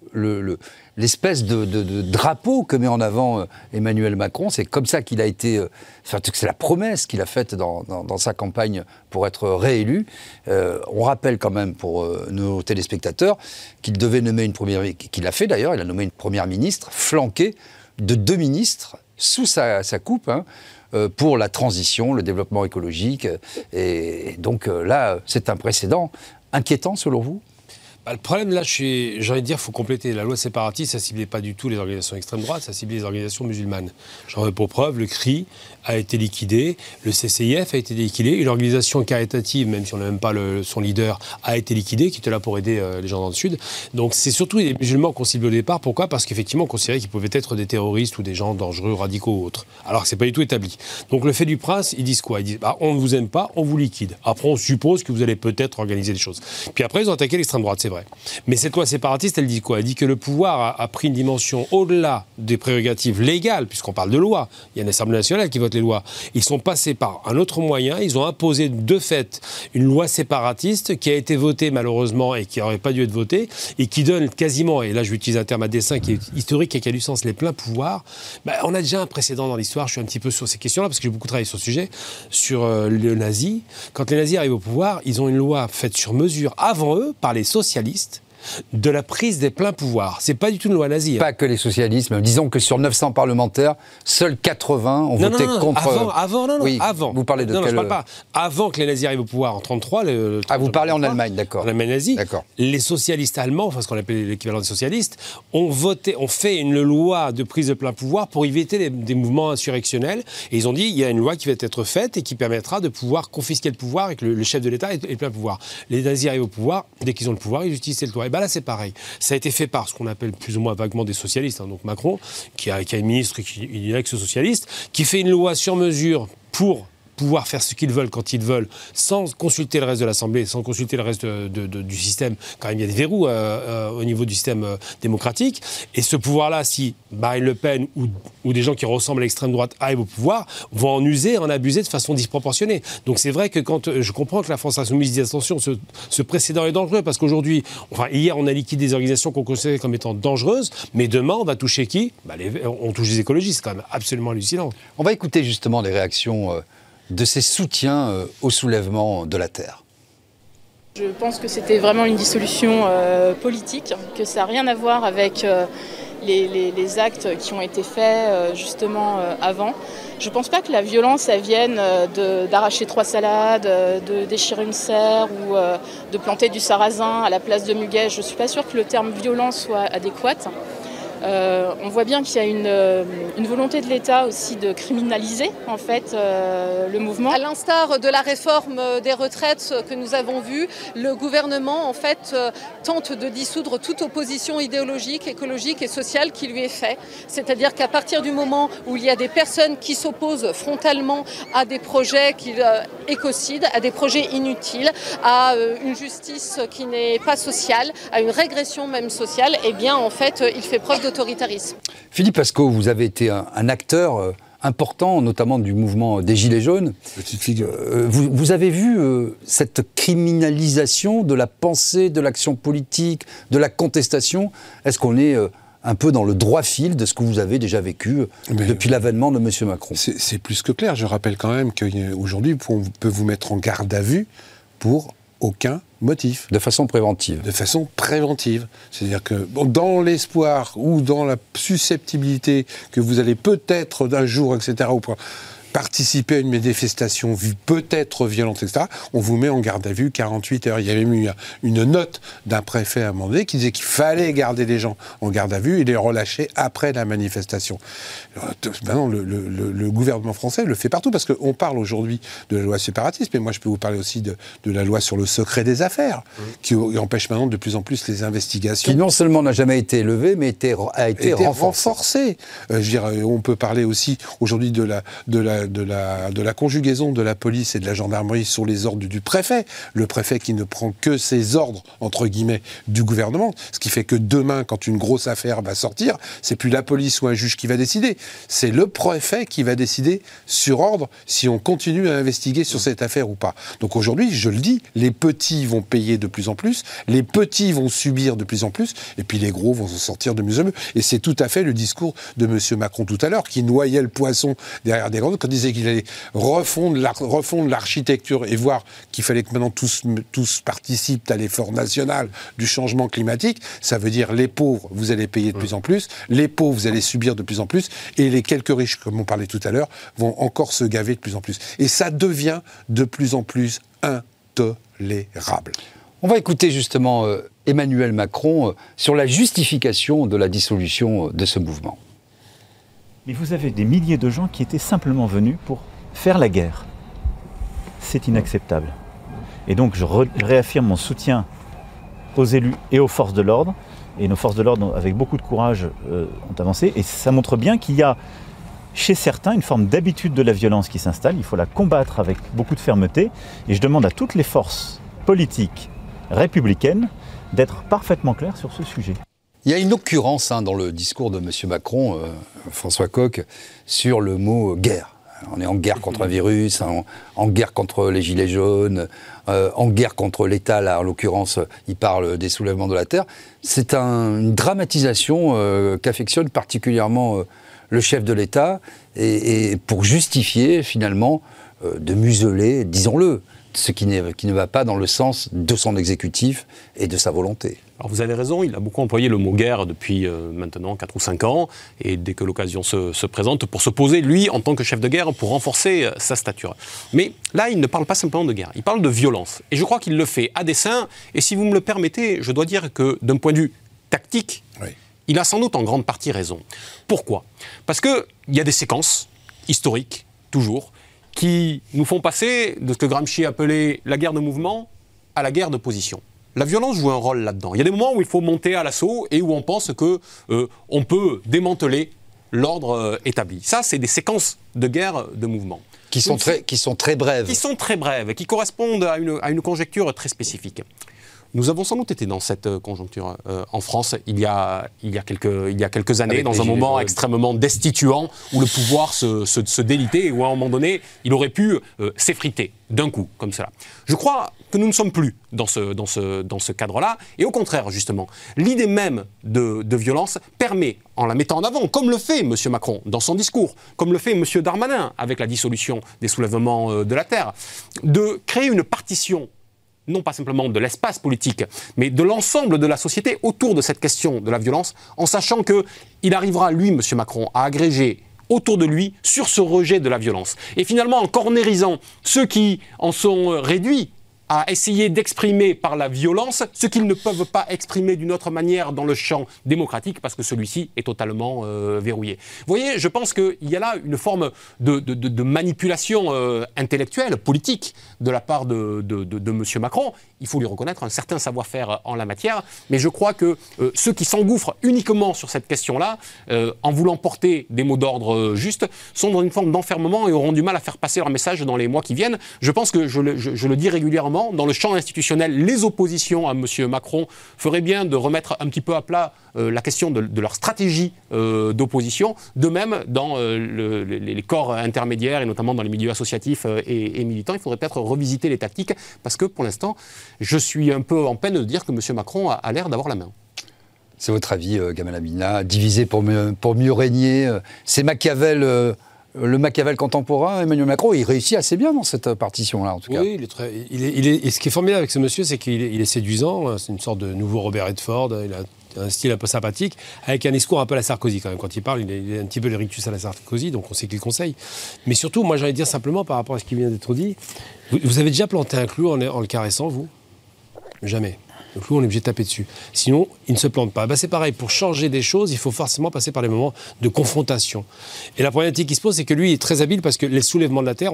l'espèce de, drapeau que met en avant euh, Emmanuel Macron. C'est comme ça qu'il a été. Euh, c'est la promesse qu'il a faite dans, sa campagne pour être réélu. Euh, on rappelle quand même pour nos téléspectateurs qu'il devait nommer une première. qu'il a fait d'ailleurs, il a nommé une première ministre flanquée de deux ministres sous sa, coupe. Hein, pour la transition, le développement écologique. Et donc là, c'est un précédent inquiétant selon vous? Bah, le problème là, j'ai envie de dire, il faut compléter. La loi séparatiste, ça ciblait pas du tout les organisations extrême droite, ça ciblait les organisations musulmanes. J'en veux pour preuve, le CRI a été liquidé, le CCIF a été liquidé, une organisation caritative, même si on n'a même pas son leader, a été liquidée, qui était là pour aider euh, les gens dans le Sud. Donc c'est surtout les musulmans qu'on cible au départ. Pourquoi? Parce qu'effectivement, on considérait qu'ils pouvaient être des terroristes ou des gens dangereux, radicaux ou autres. Alors que c'est pas du tout établi. Donc le fait du prince, ils disent quoi? Ils disent bah, on ne vous aime pas, on vous liquide. Après, on suppose que vous allez peut-être organiser des choses. Puis après, ils ont attaqué l'extrême droite, c'est vrai Mais cette loi séparatiste, elle dit quoi? Elle dit que le pouvoir a, pris une dimension au-delà des prérogatives légales, puisqu'on parle de loi. Il y a une Assemblée nationale qui vote les lois. Ils sont passés par un autre moyen. Ils ont imposé de fait une loi séparatiste qui a été votée malheureusement et qui n'aurait pas dû être votée et qui donne quasiment, et là je vais utiliser un terme à dessin qui est historique et qui a du sens, les pleins pouvoirs. Ben, on a déjà un précédent dans l'histoire. Je suis un petit peu sur ces questions-là parce que j'ai beaucoup travaillé sur ce sujet, sur euh, les nazis. Quand les nazis arrivent au pouvoir, ils ont une loi faite sur mesure avant eux par les socialistes liest, de la prise des pleins pouvoirs. C'est pas du tout une loi nazie. Hein. Pas que les socialistes. Disons que sur 900 parlementaires, seuls 80 ont voté contre. Avant, avant, non, non, oui, avant. Vous parlez de non, quel... non, je parle pas. Avant que les nazis arrivent au pouvoir en 33. Le, ah, vous parlez en Allemagne, d'accord. En Allemagne nazie. D'accord. Les socialistes allemands, enfin ce qu'on appelle l'équivalent des socialistes, ont voté, ont fait une loi de prise de plein pouvoir pour éviter des mouvements insurrectionnels. Et ils ont dit il y a une loi qui va être faite et qui permettra de pouvoir confisquer le pouvoir et que le, chef de l'État ait, le plein pouvoir. Les nazis arrivent au pouvoir, dès qu'ils ont le pouvoir, ils utilisent cette loi. Bien là, c'est pareil. Ça a été fait par ce qu'on appelle plus ou moins vaguement des socialistes, hein, donc Macron, qui a, qui a un ministre qui est ex-socialiste, qui fait une loi sur mesure pour pouvoir faire ce qu'ils veulent quand ils veulent, sans consulter le reste de l'Assemblée, sans consulter le reste du système. Quand même, il y a des verrous euh, euh, au niveau du système euh, démocratique. Et ce pouvoir-là, si Marine Le Pen ou, des gens qui ressemblent à l'extrême droite arrivent au pouvoir, vont en user, en abuser de façon disproportionnée. Donc c'est vrai que quand je comprends que la France Insoumise dit attention, ce, ce précédent est dangereux parce qu'aujourd'hui, enfin hier, on a liquidé des organisations qu'on considérait comme étant dangereuses, mais demain, on va toucher qui? Bah, On touche les écologistes, quand même absolument hallucinant. On va écouter justement les réactions de ses soutiens euh, au soulèvement de la Terre Je pense que c'était vraiment une dissolution euh, politique, que ça n'a rien à voir avec euh, les, actes qui ont été faits justement avant. Je ne pense pas que la violence vienne d'arracher trois salades, de déchirer une serre ou de planter du sarrasin à la place de muguet. Je ne suis pas sûre que le terme violence soit adéquat. Euh, on voit bien qu'il y a euh, une, volonté de l'État aussi de criminaliser en fait euh, le mouvement. À l'instar de la réforme des retraites que nous avons vu, le gouvernement en fait tente de dissoudre toute opposition idéologique, écologique et sociale qui lui est faite. C'est-à-dire qu'à partir du moment où il y a des personnes qui s'opposent frontalement à des projets qui écocident, à des projets inutiles, à une justice qui n'est pas sociale, à une régression même sociale, eh bien en fait il fait preuve de Philippe Pasco, vous avez été un, acteur euh, important, notamment du mouvement des Gilets jaunes. Petite figure. Euh, vous, avez vu euh, cette criminalisation de la pensée, de l'action politique, de la contestation? Est-ce qu'on est un peu dans le droit fil de ce que vous avez déjà vécu depuis l'avènement de M. Macron? C'est plus que clair. Je rappelle quand même qu'aujourd'hui, on peut vous mettre en garde à vue pour aucun motif. De façon préventive. De façon préventive. C'est-à-dire que dans l'espoir ou dans la susceptibilité que vous allez peut-être d'un jour, etc., participer à une manifestation peut-être violente, etc., on vous met en garde à vue 48 heures. Il y avait eu une note d'un préfet à Mandé qui disait qu'il fallait garder les gens en garde à vue et les relâcher après la manifestation. Maintenant, le, gouvernement français le fait partout parce qu'on parle aujourd'hui de la loi séparatiste, mais moi je peux vous parler aussi de, la loi sur le secret des affaires, qui empêche maintenant de plus en plus les investigations. Qui non seulement n'a jamais été élevée, mais a été, renforcée. Euh, je veux dire, on peut parler aussi aujourd'hui de la, de la de la, de la conjugaison de la police et de la gendarmerie sur les ordres du préfet. Le préfet qui ne prend que ses ordres, entre guillemets, du gouvernement. Ce qui fait que demain, quand une grosse affaire va sortir, c'est plus la police ou un juge qui va décider. C'est le préfet qui va décider sur ordre si on continue à investiguer sur cette affaire ou pas. Donc aujourd'hui, je le dis, les petits vont payer de plus en plus, les petits vont subir de plus en plus, et puis les gros vont s'en sortir de mieux en mieux. Et c'est tout à fait le discours de M. Macron tout à l'heure, qui noyait le poisson derrière des grandes, disait qu'il allait refondre l'architecture et voir qu'il fallait que maintenant tous, tous participent à l'effort national du changement climatique, ça veut dire les pauvres, vous allez payer de plus en plus, les pauvres, vous allez subir de plus en plus, et les quelques riches, comme on parlait tout à l'heure, vont encore se gaver de plus en plus. Et ça devient de plus en plus intolérable. On va écouter justement euh, Emmanuel Macron euh, sur la justification de la dissolution euh, de ce mouvement. Mais vous avez des milliers de gens qui étaient simplement venus pour faire la guerre. C'est inacceptable. Et donc je réaffirme mon soutien aux élus et aux forces de l'ordre. Et nos forces de l'ordre, avec beaucoup de courage, euh, ont avancé. Et ça montre bien qu'il y a chez certains une forme d'habitude de la violence qui s'installe. Il faut la combattre avec beaucoup de fermeté. Et je demande à toutes les forces politiques républicaines d'être parfaitement clair sur ce sujet. Il y a une occurrence hein, dans le discours de M. Macron, euh, François Coq, sur le mot guerre. On est en guerre contre un virus, en, guerre contre les gilets jaunes, euh, en guerre contre l'État. Là, en l'occurrence, il parle des soulèvements de la terre. C'est une dramatisation euh, qu'affectionne particulièrement le chef de l'État, et, pour justifier finalement de museler, disons-le, ce qui, qui ne va pas dans le sens de son exécutif et de sa volonté. Alors vous avez raison, il a beaucoup employé le mot guerre depuis euh, maintenant 4 ou 5 ans, et dès que l'occasion se, présente, pour se poser, lui, en tant que chef de guerre, pour renforcer euh, sa stature. Mais là, il ne parle pas simplement de guerre, il parle de violence. Et je crois qu'il le fait à dessein, et si vous me le permettez, je dois dire que d'un point de vue tactique, il a sans doute en grande partie raison. Pourquoi? Parce qu'il y a des séquences historiques, toujours, qui nous font passer de ce que Gramsci appelait la guerre de mouvement à la guerre de position. La violence joue un rôle là-dedans. Il y a des moments où il faut monter à l'assaut et où on pense que euh, on peut démanteler l'ordre euh, établi. Ça, c'est des séquences de guerre de mouvement. Qui sont, très, qui sont très brèves. Qui sont très brèves, qui correspondent à une, à une conjecture très spécifique. Nous avons sans doute été dans cette euh, conjoncture euh, en France il y, a, il, y a quelques, il y a quelques années, dans un moment extrêmement destituant où le pouvoir se, se, délitait et où à un moment donné, il aurait pu euh, s'effriter d'un coup, comme cela. Je crois que nous ne sommes plus dans ce, dans ce, dans ce cadre-là. Et au contraire, justement, l'idée même de, de, violence permet, en la mettant en avant, comme le fait M. Macron dans son discours, comme le fait M. Darmanin avec la dissolution des soulèvements de la Terre, de créer une partition non pas simplement de l'espace politique, mais de l'ensemble de la société autour de cette question de la violence, en sachant qu'il arrivera, lui, M. Macron, à agréger autour de lui sur ce rejet de la violence. Et finalement, en cornérisant ceux qui en sont réduits à essayer d'exprimer par la violence ce qu'ils ne peuvent pas exprimer d'une autre manière dans le champ démocratique parce que celui-ci est totalement euh, verrouillé. Vous voyez, je pense qu'il y a là une forme de, manipulation euh, intellectuelle, politique de la part de, M. Macron. Il faut lui reconnaître un certain savoir-faire en la matière, mais je crois que euh, ceux qui s'engouffrent uniquement sur cette question-là, en voulant porter des mots d'ordre justes, sont dans une forme d'enfermement et auront du mal à faire passer leur message dans les mois qui viennent. Je pense que je le dis régulièrement dans le champ institutionnel, les oppositions à M. Macron feraient bien de remettre un petit peu à plat euh, la question de, leur stratégie euh, d'opposition. De même, dans euh, les, corps intermédiaires, et notamment dans les milieux associatifs et, militants, il faudrait peut-être revisiter les tactiques, parce que pour l'instant, je suis un peu en peine de dire que M. Macron a, l'air d'avoir la main. C'est votre avis, Gamal Amina Diviser pour mieux, pour mieux régner C'est Machiavel le Machiavel contemporain, Emmanuel Macron, il réussit assez bien dans cette partition-là, en tout cas. Oui, il est très, il est, et ce qui est formidable avec ce monsieur, c'est qu'il est, séduisant. Hein, c'est une sorte de nouveau Robert Redford. Il a un style un peu sympathique, avec un discours un peu à la Sarkozy quand même. Quand il parle, il est, un petit peu l'érictus à la Sarkozy, donc on sait qu'il conseille. Mais surtout, moi j'allais dire simplement par rapport à ce qui vient d'être dit, vous, avez déjà planté un clou en le caressant, vous? Jamais. Le clou, on est obligé de taper dessus. Sinon, il ne se plante pas. Bah, c'est pareil, pour changer des choses, il faut forcément passer par les moments de confrontation. Et la problématique qui se pose, c'est que lui est très habile parce que les soulèvements de la Terre,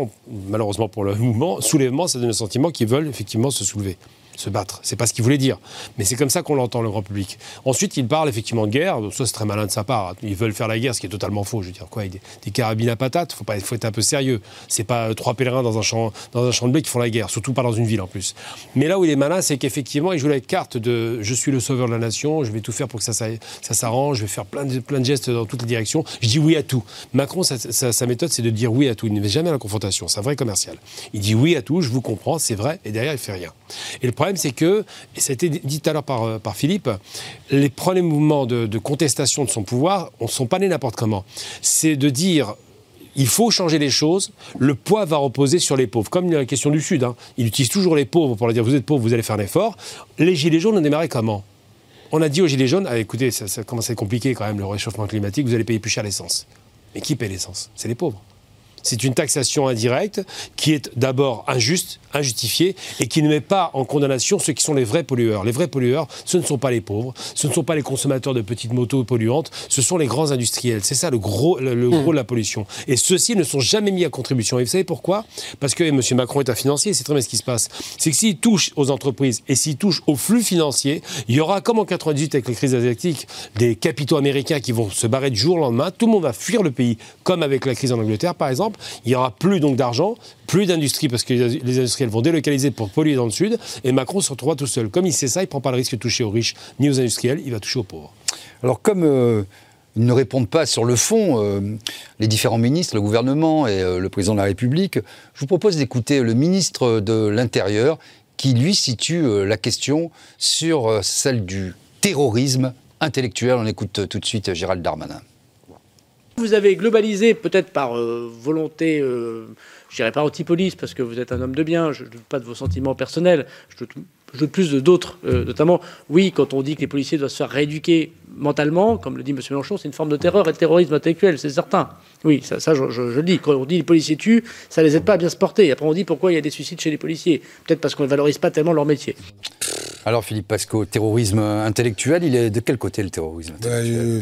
malheureusement pour le mouvement, soulèvement, ça donne le sentiment qu'ils veulent effectivement se soulever se battre. C'est pas ce qu'il voulait dire. Mais c'est comme ça qu'on l'entend, le grand public. Ensuite, il parle effectivement de guerre. Ça, c'est très malin de sa part. Ils veulent faire la guerre, ce qui est totalement faux. Je veux dire, quoi Des, carabines à patates, faut, pas, faut être un peu sérieux. C'est pas euh, trois pèlerins dans un, champ, dans un champ de blé qui font la guerre, surtout pas dans une ville en plus. Mais là où il est malin, c'est qu'effectivement, il joue la carte de je suis le sauveur de la nation, je vais tout faire pour que ça, ça, s'arrange, je vais faire plein de, plein de gestes dans toutes les directions. Je dis oui à tout. Macron, sa, méthode, c'est de dire oui à tout. Il ne met jamais à la confrontation. C'est un vrai commercial. Il dit oui à tout, je vous comprends, c'est vrai, et derrière, il fait rien. Et le problème, c'est que et ça a été dit tout à l'heure par, euh, Philippe, les premiers mouvements de, contestation de son pouvoir ne sont pas nés n'importe comment. C'est de dire il faut changer les choses, le poids va reposer sur les pauvres. Comme la question du Sud, hein. il utilise toujours les pauvres pour leur dire vous êtes pauvres, vous allez faire un effort. Les Gilets jaunes ont démarré comment? On a dit aux Gilets jaunes ah, écoutez, ça, ça commence à être compliqué quand même le réchauffement climatique, vous allez payer plus cher l'essence. Mais qui paie l'essence? C'est les pauvres. C'est une taxation indirecte qui est d'abord injuste, injustifiée et qui ne met pas en condamnation ceux qui sont les vrais pollueurs. Les vrais pollueurs, ce ne sont pas les pauvres, ce ne sont pas les consommateurs de petites motos polluantes, ce sont les grands industriels. C'est ça le gros, le, gros de la pollution. Et ceux-ci ne sont jamais mis à contribution. Et vous savez pourquoi? Parce que M. Macron est un financier, c'est très bien ce qui se passe. C'est que s'il touche aux entreprises et s'il touche aux flux financiers, il y aura, comme en 98 avec les crises asiatiques, des capitaux américains qui vont se barrer du jour au lendemain. Tout le monde va fuir le pays, comme avec la crise en Angleterre par exemple. Il n'y aura plus donc d'argent, plus d'industrie, parce que les industriels vont délocaliser pour polluer dans le sud, et Macron se retrouvera tout seul. Comme il sait ça, il ne prend pas le risque de toucher aux riches ni aux industriels, il va toucher aux pauvres. Alors comme euh, ils ne répondent pas sur le fond, euh, les différents ministres, le gouvernement et euh, le président de la République, je vous propose d'écouter le ministre de l'Intérieur qui lui situe la question sur celle du terrorisme intellectuel. On écoute tout de suite Gérald Darmanin. Vous avez globalisé, peut-être par euh, volonté, euh, je dirais pas anti-police, parce que vous êtes un homme de bien, je ne doute pas de vos sentiments personnels, je doute, je doute plus de d'autres, euh, notamment, oui, quand on dit que les policiers doivent se faire rééduquer mentalement, comme le dit M. Mélenchon, c'est une forme de terreur et de terrorisme intellectuel, c'est certain. Oui, ça, ça je, je- je le dis. Quand on dit les policiers tuent, ça les aide pas à bien se porter. Après, on dit pourquoi il y a des suicides chez les policiers. Peut-être parce qu'on ne valorise pas tellement leur métier. Alors Philippe Pasco, terrorisme intellectuel, il est de quel côté le terrorisme Bah, euh,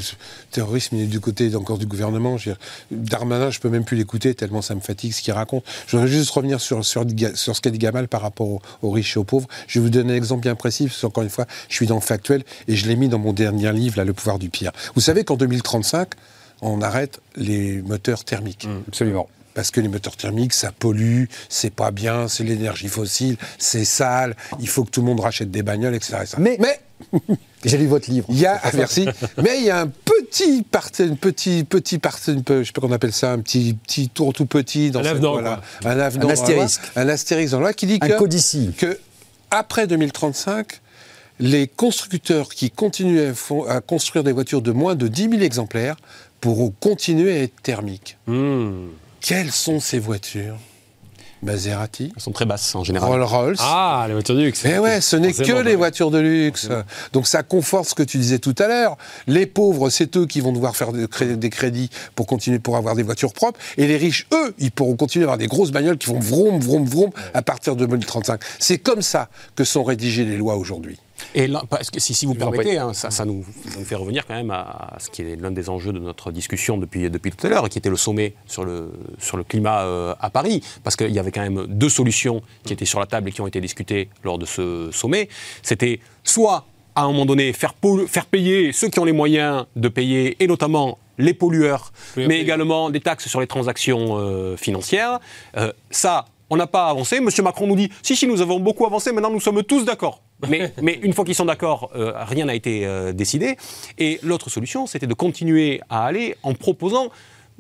terrorisme, il est du côté encore du gouvernement. Je veux dire, Darmanin, je peux même plus l'écouter tellement ça me fatigue ce qu'il raconte. Je voudrais juste revenir sur, sur, sur ce qu'a dit Gamal par rapport aux, aux riches et aux pauvres. Je vais vous donner un exemple bien précis, parce qu'encore une fois, je suis dans le factuel et je l'ai mis dans mon dernier livre, là, Le pouvoir du pire. Vous savez qu'en 2035, on arrête les moteurs thermiques. Absolument. Parce que les moteurs thermiques, ça pollue, c'est pas bien, c'est l'énergie fossile, c'est sale, il faut que tout le monde rachète des bagnoles, etc. etc. Mais, Mais j'ai lu votre livre. il y a, ah, merci, mais il y a un petit parti, un petit, petit parti, je sais pas comment on appelle ça, un petit, petit tour tout petit dans Un cette- avenant, voilà, quoi. un avenant, Un astérisque. un astérisque dans la loi qui dit Un que, codici. que après 2035, les constructeurs qui continuent à, construire des voitures de moins de 10 000 exemplaires pourront continuer à être thermiques. Hmm. Quelles sont ces voitures? Maserati Elles sont très basses en général. Rolls-Royce Ah, les voitures de luxe. mais ouais, ce n'est que les voitures de luxe. Donc ça conforte ce que tu disais tout à l'heure. Les pauvres, c'est eux qui vont devoir faire des crédits pour continuer pour avoir des voitures propres. Et les riches, eux, ils pourront continuer à avoir des grosses bagnoles qui vont vroom, vroom, vroom à partir de 2035. C'est comme ça que sont rédigées les lois aujourd'hui. Et là, parce que si, si vous permettez, hein, ça, ça nous, ça nous fait revenir quand même à, à ce qui est l'un des enjeux de notre discussion depuis, depuis tout à l'heure, qui était le sommet sur le, sur le climat euh, à Paris. Parce qu'il y avait quand même deux solutions qui étaient sur la table et qui ont été discutées lors de ce sommet. C'était soit, à un moment donné, faire, payer ceux qui ont les moyens de payer, et notamment les pollueurs, mais également des taxes sur les transactions euh, financières. Euh, ça, on n'a pas avancé. Monsieur Macron nous dit si, si, nous avons beaucoup avancé, maintenant nous sommes tous d'accord. Mais, mais une fois qu'ils sont d'accord, euh, rien n'a été euh, décidé. Et l'autre solution, c'était de continuer à aller en proposant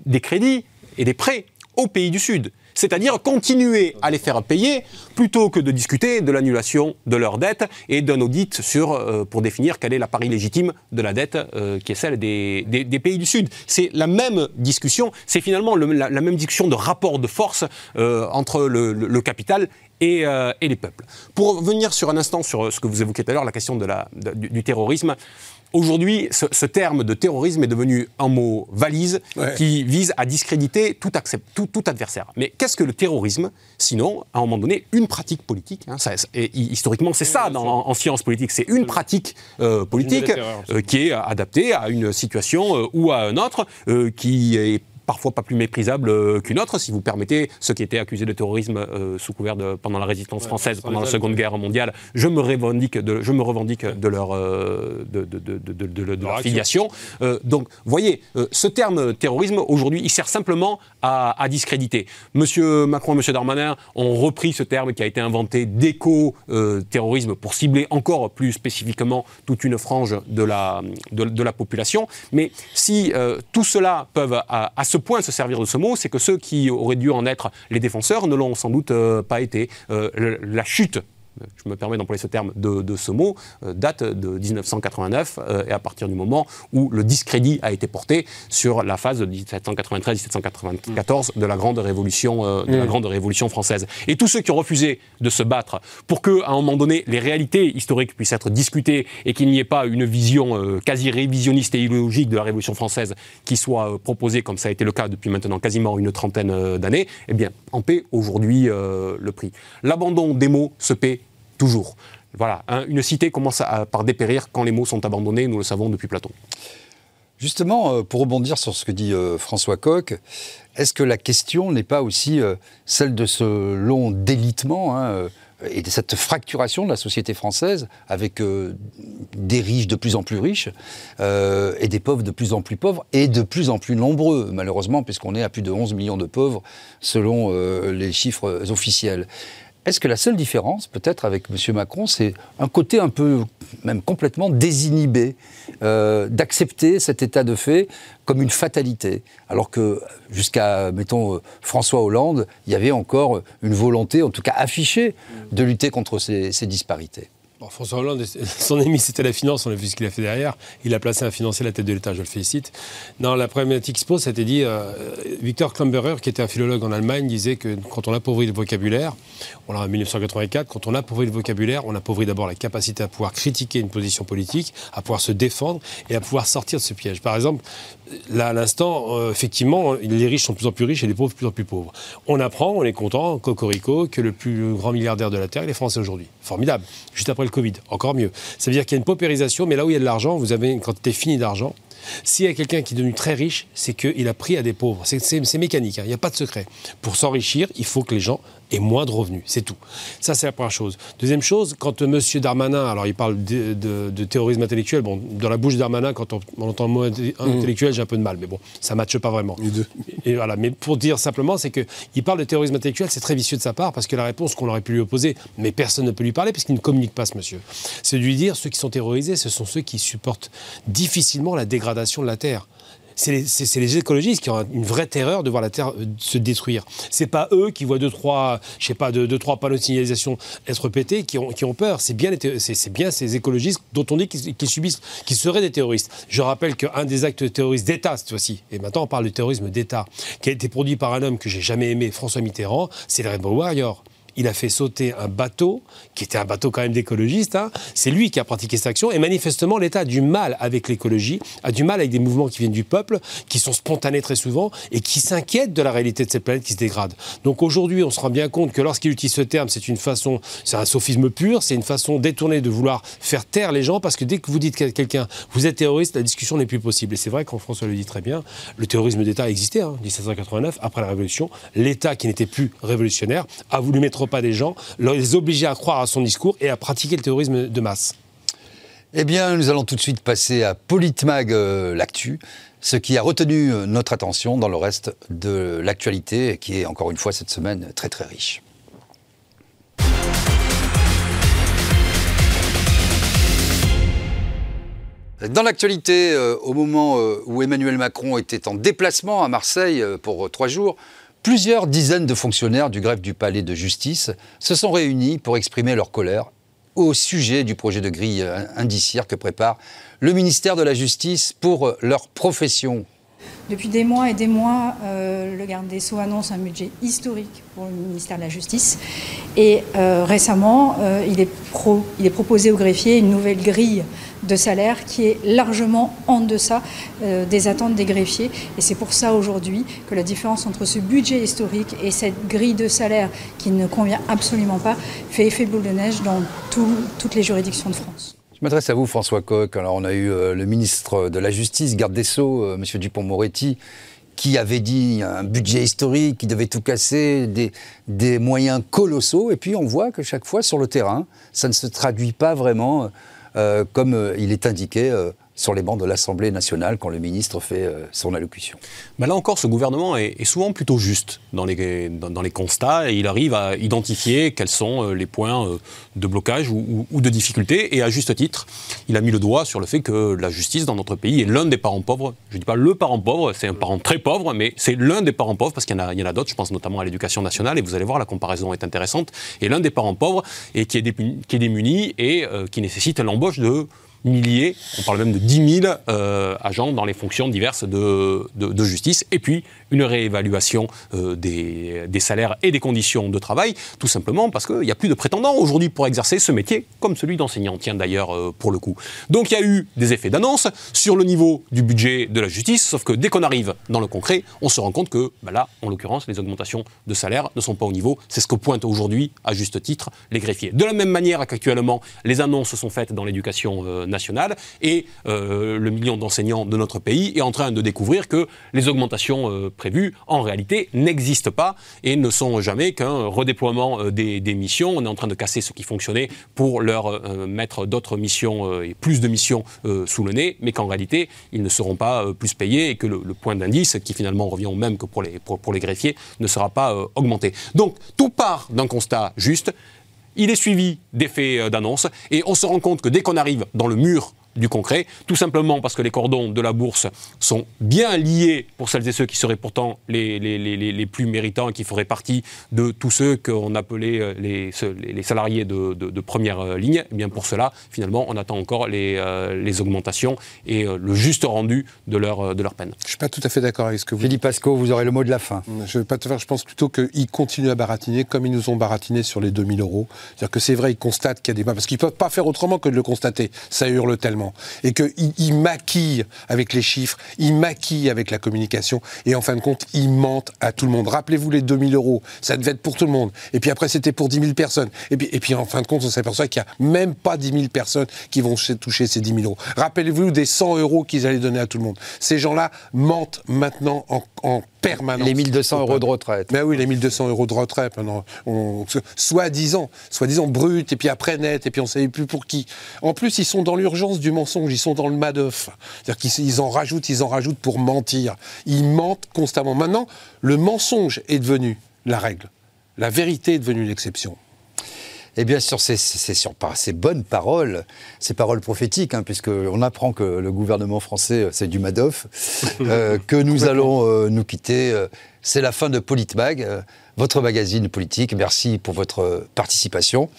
des crédits et des prêts aux pays du Sud. C'est-à-dire continuer à les faire payer plutôt que de discuter de l'annulation de leur dette et d'un audit sur, euh, pour définir quelle est la pari légitime de la dette euh, qui est celle des, des- des pays du Sud. C'est la même discussion, c'est finalement le- la, la même discussion de rapport de force euh, entre le, le- le capital et, euh, et les peuples. Pour revenir sur un instant sur ce que vous évoquiez tout à l'heure, la question de la- de- du, du terrorisme, Aujourd'hui, ce, ce terme de terrorisme est devenu un mot valise Ouais. qui vise à discréditer tout, accept- tout- tout adversaire. Mais qu'est-ce que le terrorisme? Sinon, à un moment donné, une pratique politique. hein, ça- et historiquement, c'est ça dans- en, en sciences politiques. C'est une pratique euh, politique euh, qui est adaptée à une situation euh, ou à un autre, euh, qui est parfois pas plus méprisable euh, qu'une autre, si vous permettez, ceux qui étaient accusés de terrorisme euh, sous couvert de, pendant la résistance française, pendant la. Seconde Guerre mondiale, je me revendique de, je me revendique de leur, de, leur filiation. Euh, donc, voyez, ce terme terrorisme, aujourd'hui, il sert simplement à, à discréditer. Monsieur Macron et Monsieur Darmanin ont repris ce terme qui a été inventé d'éco-terrorisme pour cibler encore plus spécifiquement toute une frange de la, de, de la population. Mais si euh, tout cela peuvent à, à ce point se servir de ce mot, c'est que ceux qui auraient dû en être les défenseurs ne l'ont sans doute euh, pas été. Euh, la chute je me permets d'employer ce terme, de, de ce mot, euh, date de 1989, euh, et à partir du moment où le discrédit a été porté sur la phase de 1793-1794 de la grande révolution, euh, de la grande révolution française. Et tous ceux qui ont refusé de se battre pour que, à un moment donné, les réalités historiques puissent être discutées et qu'il n'y ait pas une vision quasi révisionniste et idéologique de la révolution française qui soit proposée, comme ça a été le cas depuis maintenant quasiment une trentaine d'années, eh bien, en paix aujourd'hui le prix. L'abandon des mots se paie toujours. Voilà, hein, une cité commence à- par dépérir quand les mots sont abandonnés, nous le savons depuis Platon. Justement, euh, pour rebondir sur ce que dit euh, François Coq, est-ce que la question n'est pas aussi euh, celle de ce long délitement hein, et de cette fracturation de la société française avec des riches de plus en plus riches et des pauvres de plus en plus pauvres et de plus en plus nombreux, malheureusement, puisqu'on est à plus de 11 millions de pauvres selon les chiffres officiels. Est-ce que la seule différence, peut-être, avec M. Macron, c'est un côté un peu, même complètement désinhibé, euh, d'accepter cet état de fait comme une fatalité Alors que jusqu'à, mettons, euh, François Hollande, il y avait encore une volonté, en tout cas affichée, de lutter contre ces, ces disparités? François Hollande, son ennemi c'était la finance, on a vu ce qu'il a fait derrière. Il a placé un financier à la tête de l'État, je le félicite. Non, la problématique qui se pose, c'était dit, euh, Victor Klemperer, qui était un philologue en Allemagne, disait que quand on appauvrit le vocabulaire, on l'a en 1984, quand on appauvrit le vocabulaire, on appauvrit d'abord la capacité à pouvoir critiquer une position politique, à pouvoir se défendre et à pouvoir sortir de ce piège. Par exemple, là à l'instant, euh, effectivement, les riches sont de plus en plus riches et les pauvres de plus en plus pauvres. On apprend, on est content, cocorico, que le plus grand milliardaire de la Terre, il est français aujourd'hui. Formidable. Juste après Covid, encore mieux. Ça veut dire qu'il y a une paupérisation, mais là où il y a de l'argent, vous avez une quantité finie d'argent. S'il y a quelqu'un qui est devenu très riche, c'est qu'il a pris à des pauvres. C'est mécanique, hein. il n'y a pas de secret. Pour s'enrichir, il faut que les gens aient moins de revenus, c'est tout. Ça, c'est la première chose. Deuxième chose, quand M. Darmanin, alors il parle de, terrorisme intellectuel, bon, dans la bouche de Darmanin, quand on, entend le mot intellectuel, j'ai un peu de mal, mais bon, ça ne matche pas vraiment. Et voilà, mais pour dire simplement, c'est qu'il parle de terrorisme intellectuel, c'est très vicieux de sa part, parce que la réponse qu'on aurait pu lui opposer, mais personne ne peut lui parler, puisqu'il ne communique pas ce monsieur, c'est de lui dire, ceux qui sont terrorisés, ce sont ceux qui supportent difficilement la dégradation de la Terre c'est les, écologistes qui ont une vraie terreur de voir la Terre euh, se détruire. C'est pas eux qui voient deux, trois, je sais pas, deux, trois panneaux de signalisation être pétés qui ont, qui ont peur. C'est bien, bien ces écologistes dont on dit qu'ils subissent, qu'ils seraient des terroristes. Je rappelle qu'un des actes terroristes d'État, cette fois-ci, et maintenant on parle de terrorisme d'État, qui a été produit par un homme que j'ai jamais aimé, François Mitterrand, c'est le Rainbow Warrior il a fait sauter un bateau, qui était un bateau quand même d'écologistes. Hein. C'est lui qui a pratiqué cette action. Et manifestement, l'État a du mal avec l'écologie, a du mal avec des mouvements qui viennent du peuple, qui sont spontanés très souvent, et qui s'inquiètent de la réalité de cette planète qui se dégrade. Donc aujourd'hui, on se rend bien compte que lorsqu'il utilise ce terme, c'est une façon, c'est un sophisme pur, c'est une façon détournée de vouloir faire taire les gens, parce que dès que vous dites à quelqu'un, vous êtes terroriste, la discussion n'est plus possible. Et c'est vrai qu'en François le dit très bien, le terrorisme d'État existait, hein, 1789, après la Révolution. L'État, qui n'était plus révolutionnaire, a voulu mettre pas des gens, les obliger à croire à son discours et à pratiquer le terrorisme de masse. Eh bien, nous allons tout de suite passer à Politmag, euh, l'actu, ce qui a retenu euh, notre attention dans le reste de l'actualité, qui est encore une fois cette semaine très très riche. Dans l'actualité, euh, au moment où Emmanuel Macron était en déplacement à Marseille pour trois jours, Plusieurs dizaines de fonctionnaires du greffe du palais de justice se sont réunis pour exprimer leur colère au sujet du projet de grille indiciaire que prépare le ministère de la Justice pour leur profession. Depuis des mois et des mois, euh, le garde des Sceaux annonce un budget historique pour le ministère de la Justice. Et euh, récemment, euh, il, est proposé aux greffiers une nouvelle grille de salaire qui est largement en deçà des attentes des greffiers. Et c'est pour ça aujourd'hui que la différence entre ce budget historique et cette grille de salaire qui ne convient absolument pas fait effet boule de neige dans toutes les juridictions de France. Je m'adresse à vous, François Coq. Alors, on a eu euh, le ministre de la Justice, garde des Sceaux, euh, M. Dupont-Moretti, qui avait dit un budget historique, qui devait tout casser, des, moyens colossaux. Et puis, on voit que chaque fois, sur le terrain, ça ne se traduit pas vraiment euh, comme il est indiqué sur les bancs de l'Assemblée nationale quand le ministre fait euh, son allocution. Là encore, ce gouvernement est, souvent plutôt juste dans les, dans, les, constats et il arrive à identifier quels sont euh, les points euh, de blocage ou, de difficulté. Et à juste titre, il a mis le doigt sur le fait que la justice dans notre pays est l'un des parents pauvres. Je ne dis pas le parent pauvre, c'est un parent très pauvre, mais c'est l'un des parents pauvres parce qu'il y en a, d'autres. Je pense notamment à l'éducation nationale et vous allez voir, la comparaison est intéressante. Et l'un des parents pauvres et qui est démuni et qui nécessite l'embauche de milliers, on parle même de 10 000 euh, agents dans les fonctions diverses de, de, justice, et puis une réévaluation euh, des, salaires et des conditions de travail, tout simplement parce qu'il n'y a plus de prétendants aujourd'hui pour exercer ce métier, comme celui d'enseignant, tiens d'ailleurs euh, pour le coup. Donc il y a eu des effets d'annonce sur le niveau du budget de la justice, sauf que dès qu'on arrive dans le concret, on se rend compte que bah là, en l'occurrence, les augmentations de salaire ne sont pas au niveau, c'est ce que pointent aujourd'hui, à juste titre, les greffiers. De la même manière qu'actuellement, les annonces sont faites dans l'éducation nationale. Et le million d'enseignants de notre pays est en train de découvrir que les augmentations prévues, en réalité, n'existent pas et ne sont jamais qu'un redéploiement des, des, missions. On est en train de casser ce qui fonctionnait pour leur mettre d'autres missions et plus de missions sous le nez, mais qu'en réalité, ils ne seront pas plus payés et que le, point d'indice, qui finalement revient au même que pour les, pour, les greffiers, ne sera pas augmenté. Donc, tout part d'un constat juste. Il est suivi d'effets d'annonce et on se rend compte que dès qu'on arrive dans le mur du concret, tout simplement parce que les cordons de la bourse sont bien liés pour celles et ceux qui seraient pourtant les, les, les, les plus méritants et qui feraient partie de tous ceux qu'on appelait euh, les, les salariés de, de, première euh, ligne. Et eh bien pour cela, finalement, on attend encore les, euh, les augmentations et le juste rendu de leur, de leur peine. Je ne suis pas tout à fait d'accord avec ce que vous Philippe Pasco, vous aurez le mot de la fin. Je ne vais pas te faire, je pense plutôt qu'ils continuent à baratiner comme ils nous ont baratiné sur les 2000 euros. C'est-à-dire que c'est vrai, ils constatent qu'il y a des... Parce qu'ils ne peuvent pas faire autrement que de le constater. Ça hurle tellement et qu'il maquille avec les chiffres, il maquille avec la communication, et en fin de compte, il mentent à tout le monde. Rappelez-vous les 2000 euros, ça devait être pour tout le monde. Et puis après, c'était pour 10 000 personnes. Et puis, et puis en fin de compte, on s'aperçoit qu'il n'y a même pas 10 000 personnes qui vont toucher ces 10 000 euros. Rappelez-vous des 100 euros qu'ils allaient donner à tout le monde. Ces gens-là mentent maintenant en, en permanence. Les 1200 euros de retraite. Mais oui, les 1200 euros de retraite. Soit disant, soit disant brut, et puis après net, et puis on ne savait plus pour qui. En plus, ils sont dans l'urgence du mensonge, ils sont dans le Madoff. C'est-à-dire qu'ils en rajoutent, ils en rajoutent pour mentir. Ils mentent constamment. Maintenant, le mensonge est devenu la règle. La vérité est devenue l'exception. Et bien sûr, c'est sur ces bonnes paroles, ces paroles prophétiques, hein, puisqu'on apprend que le gouvernement français, euh, c'est du Madoff, euh, que nous allons euh, nous quitter. C'est la fin de Politmag, votre magazine politique. Merci pour votre participation.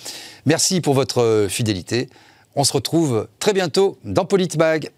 Merci pour votre fidélité. On se retrouve très bientôt dans Politmag.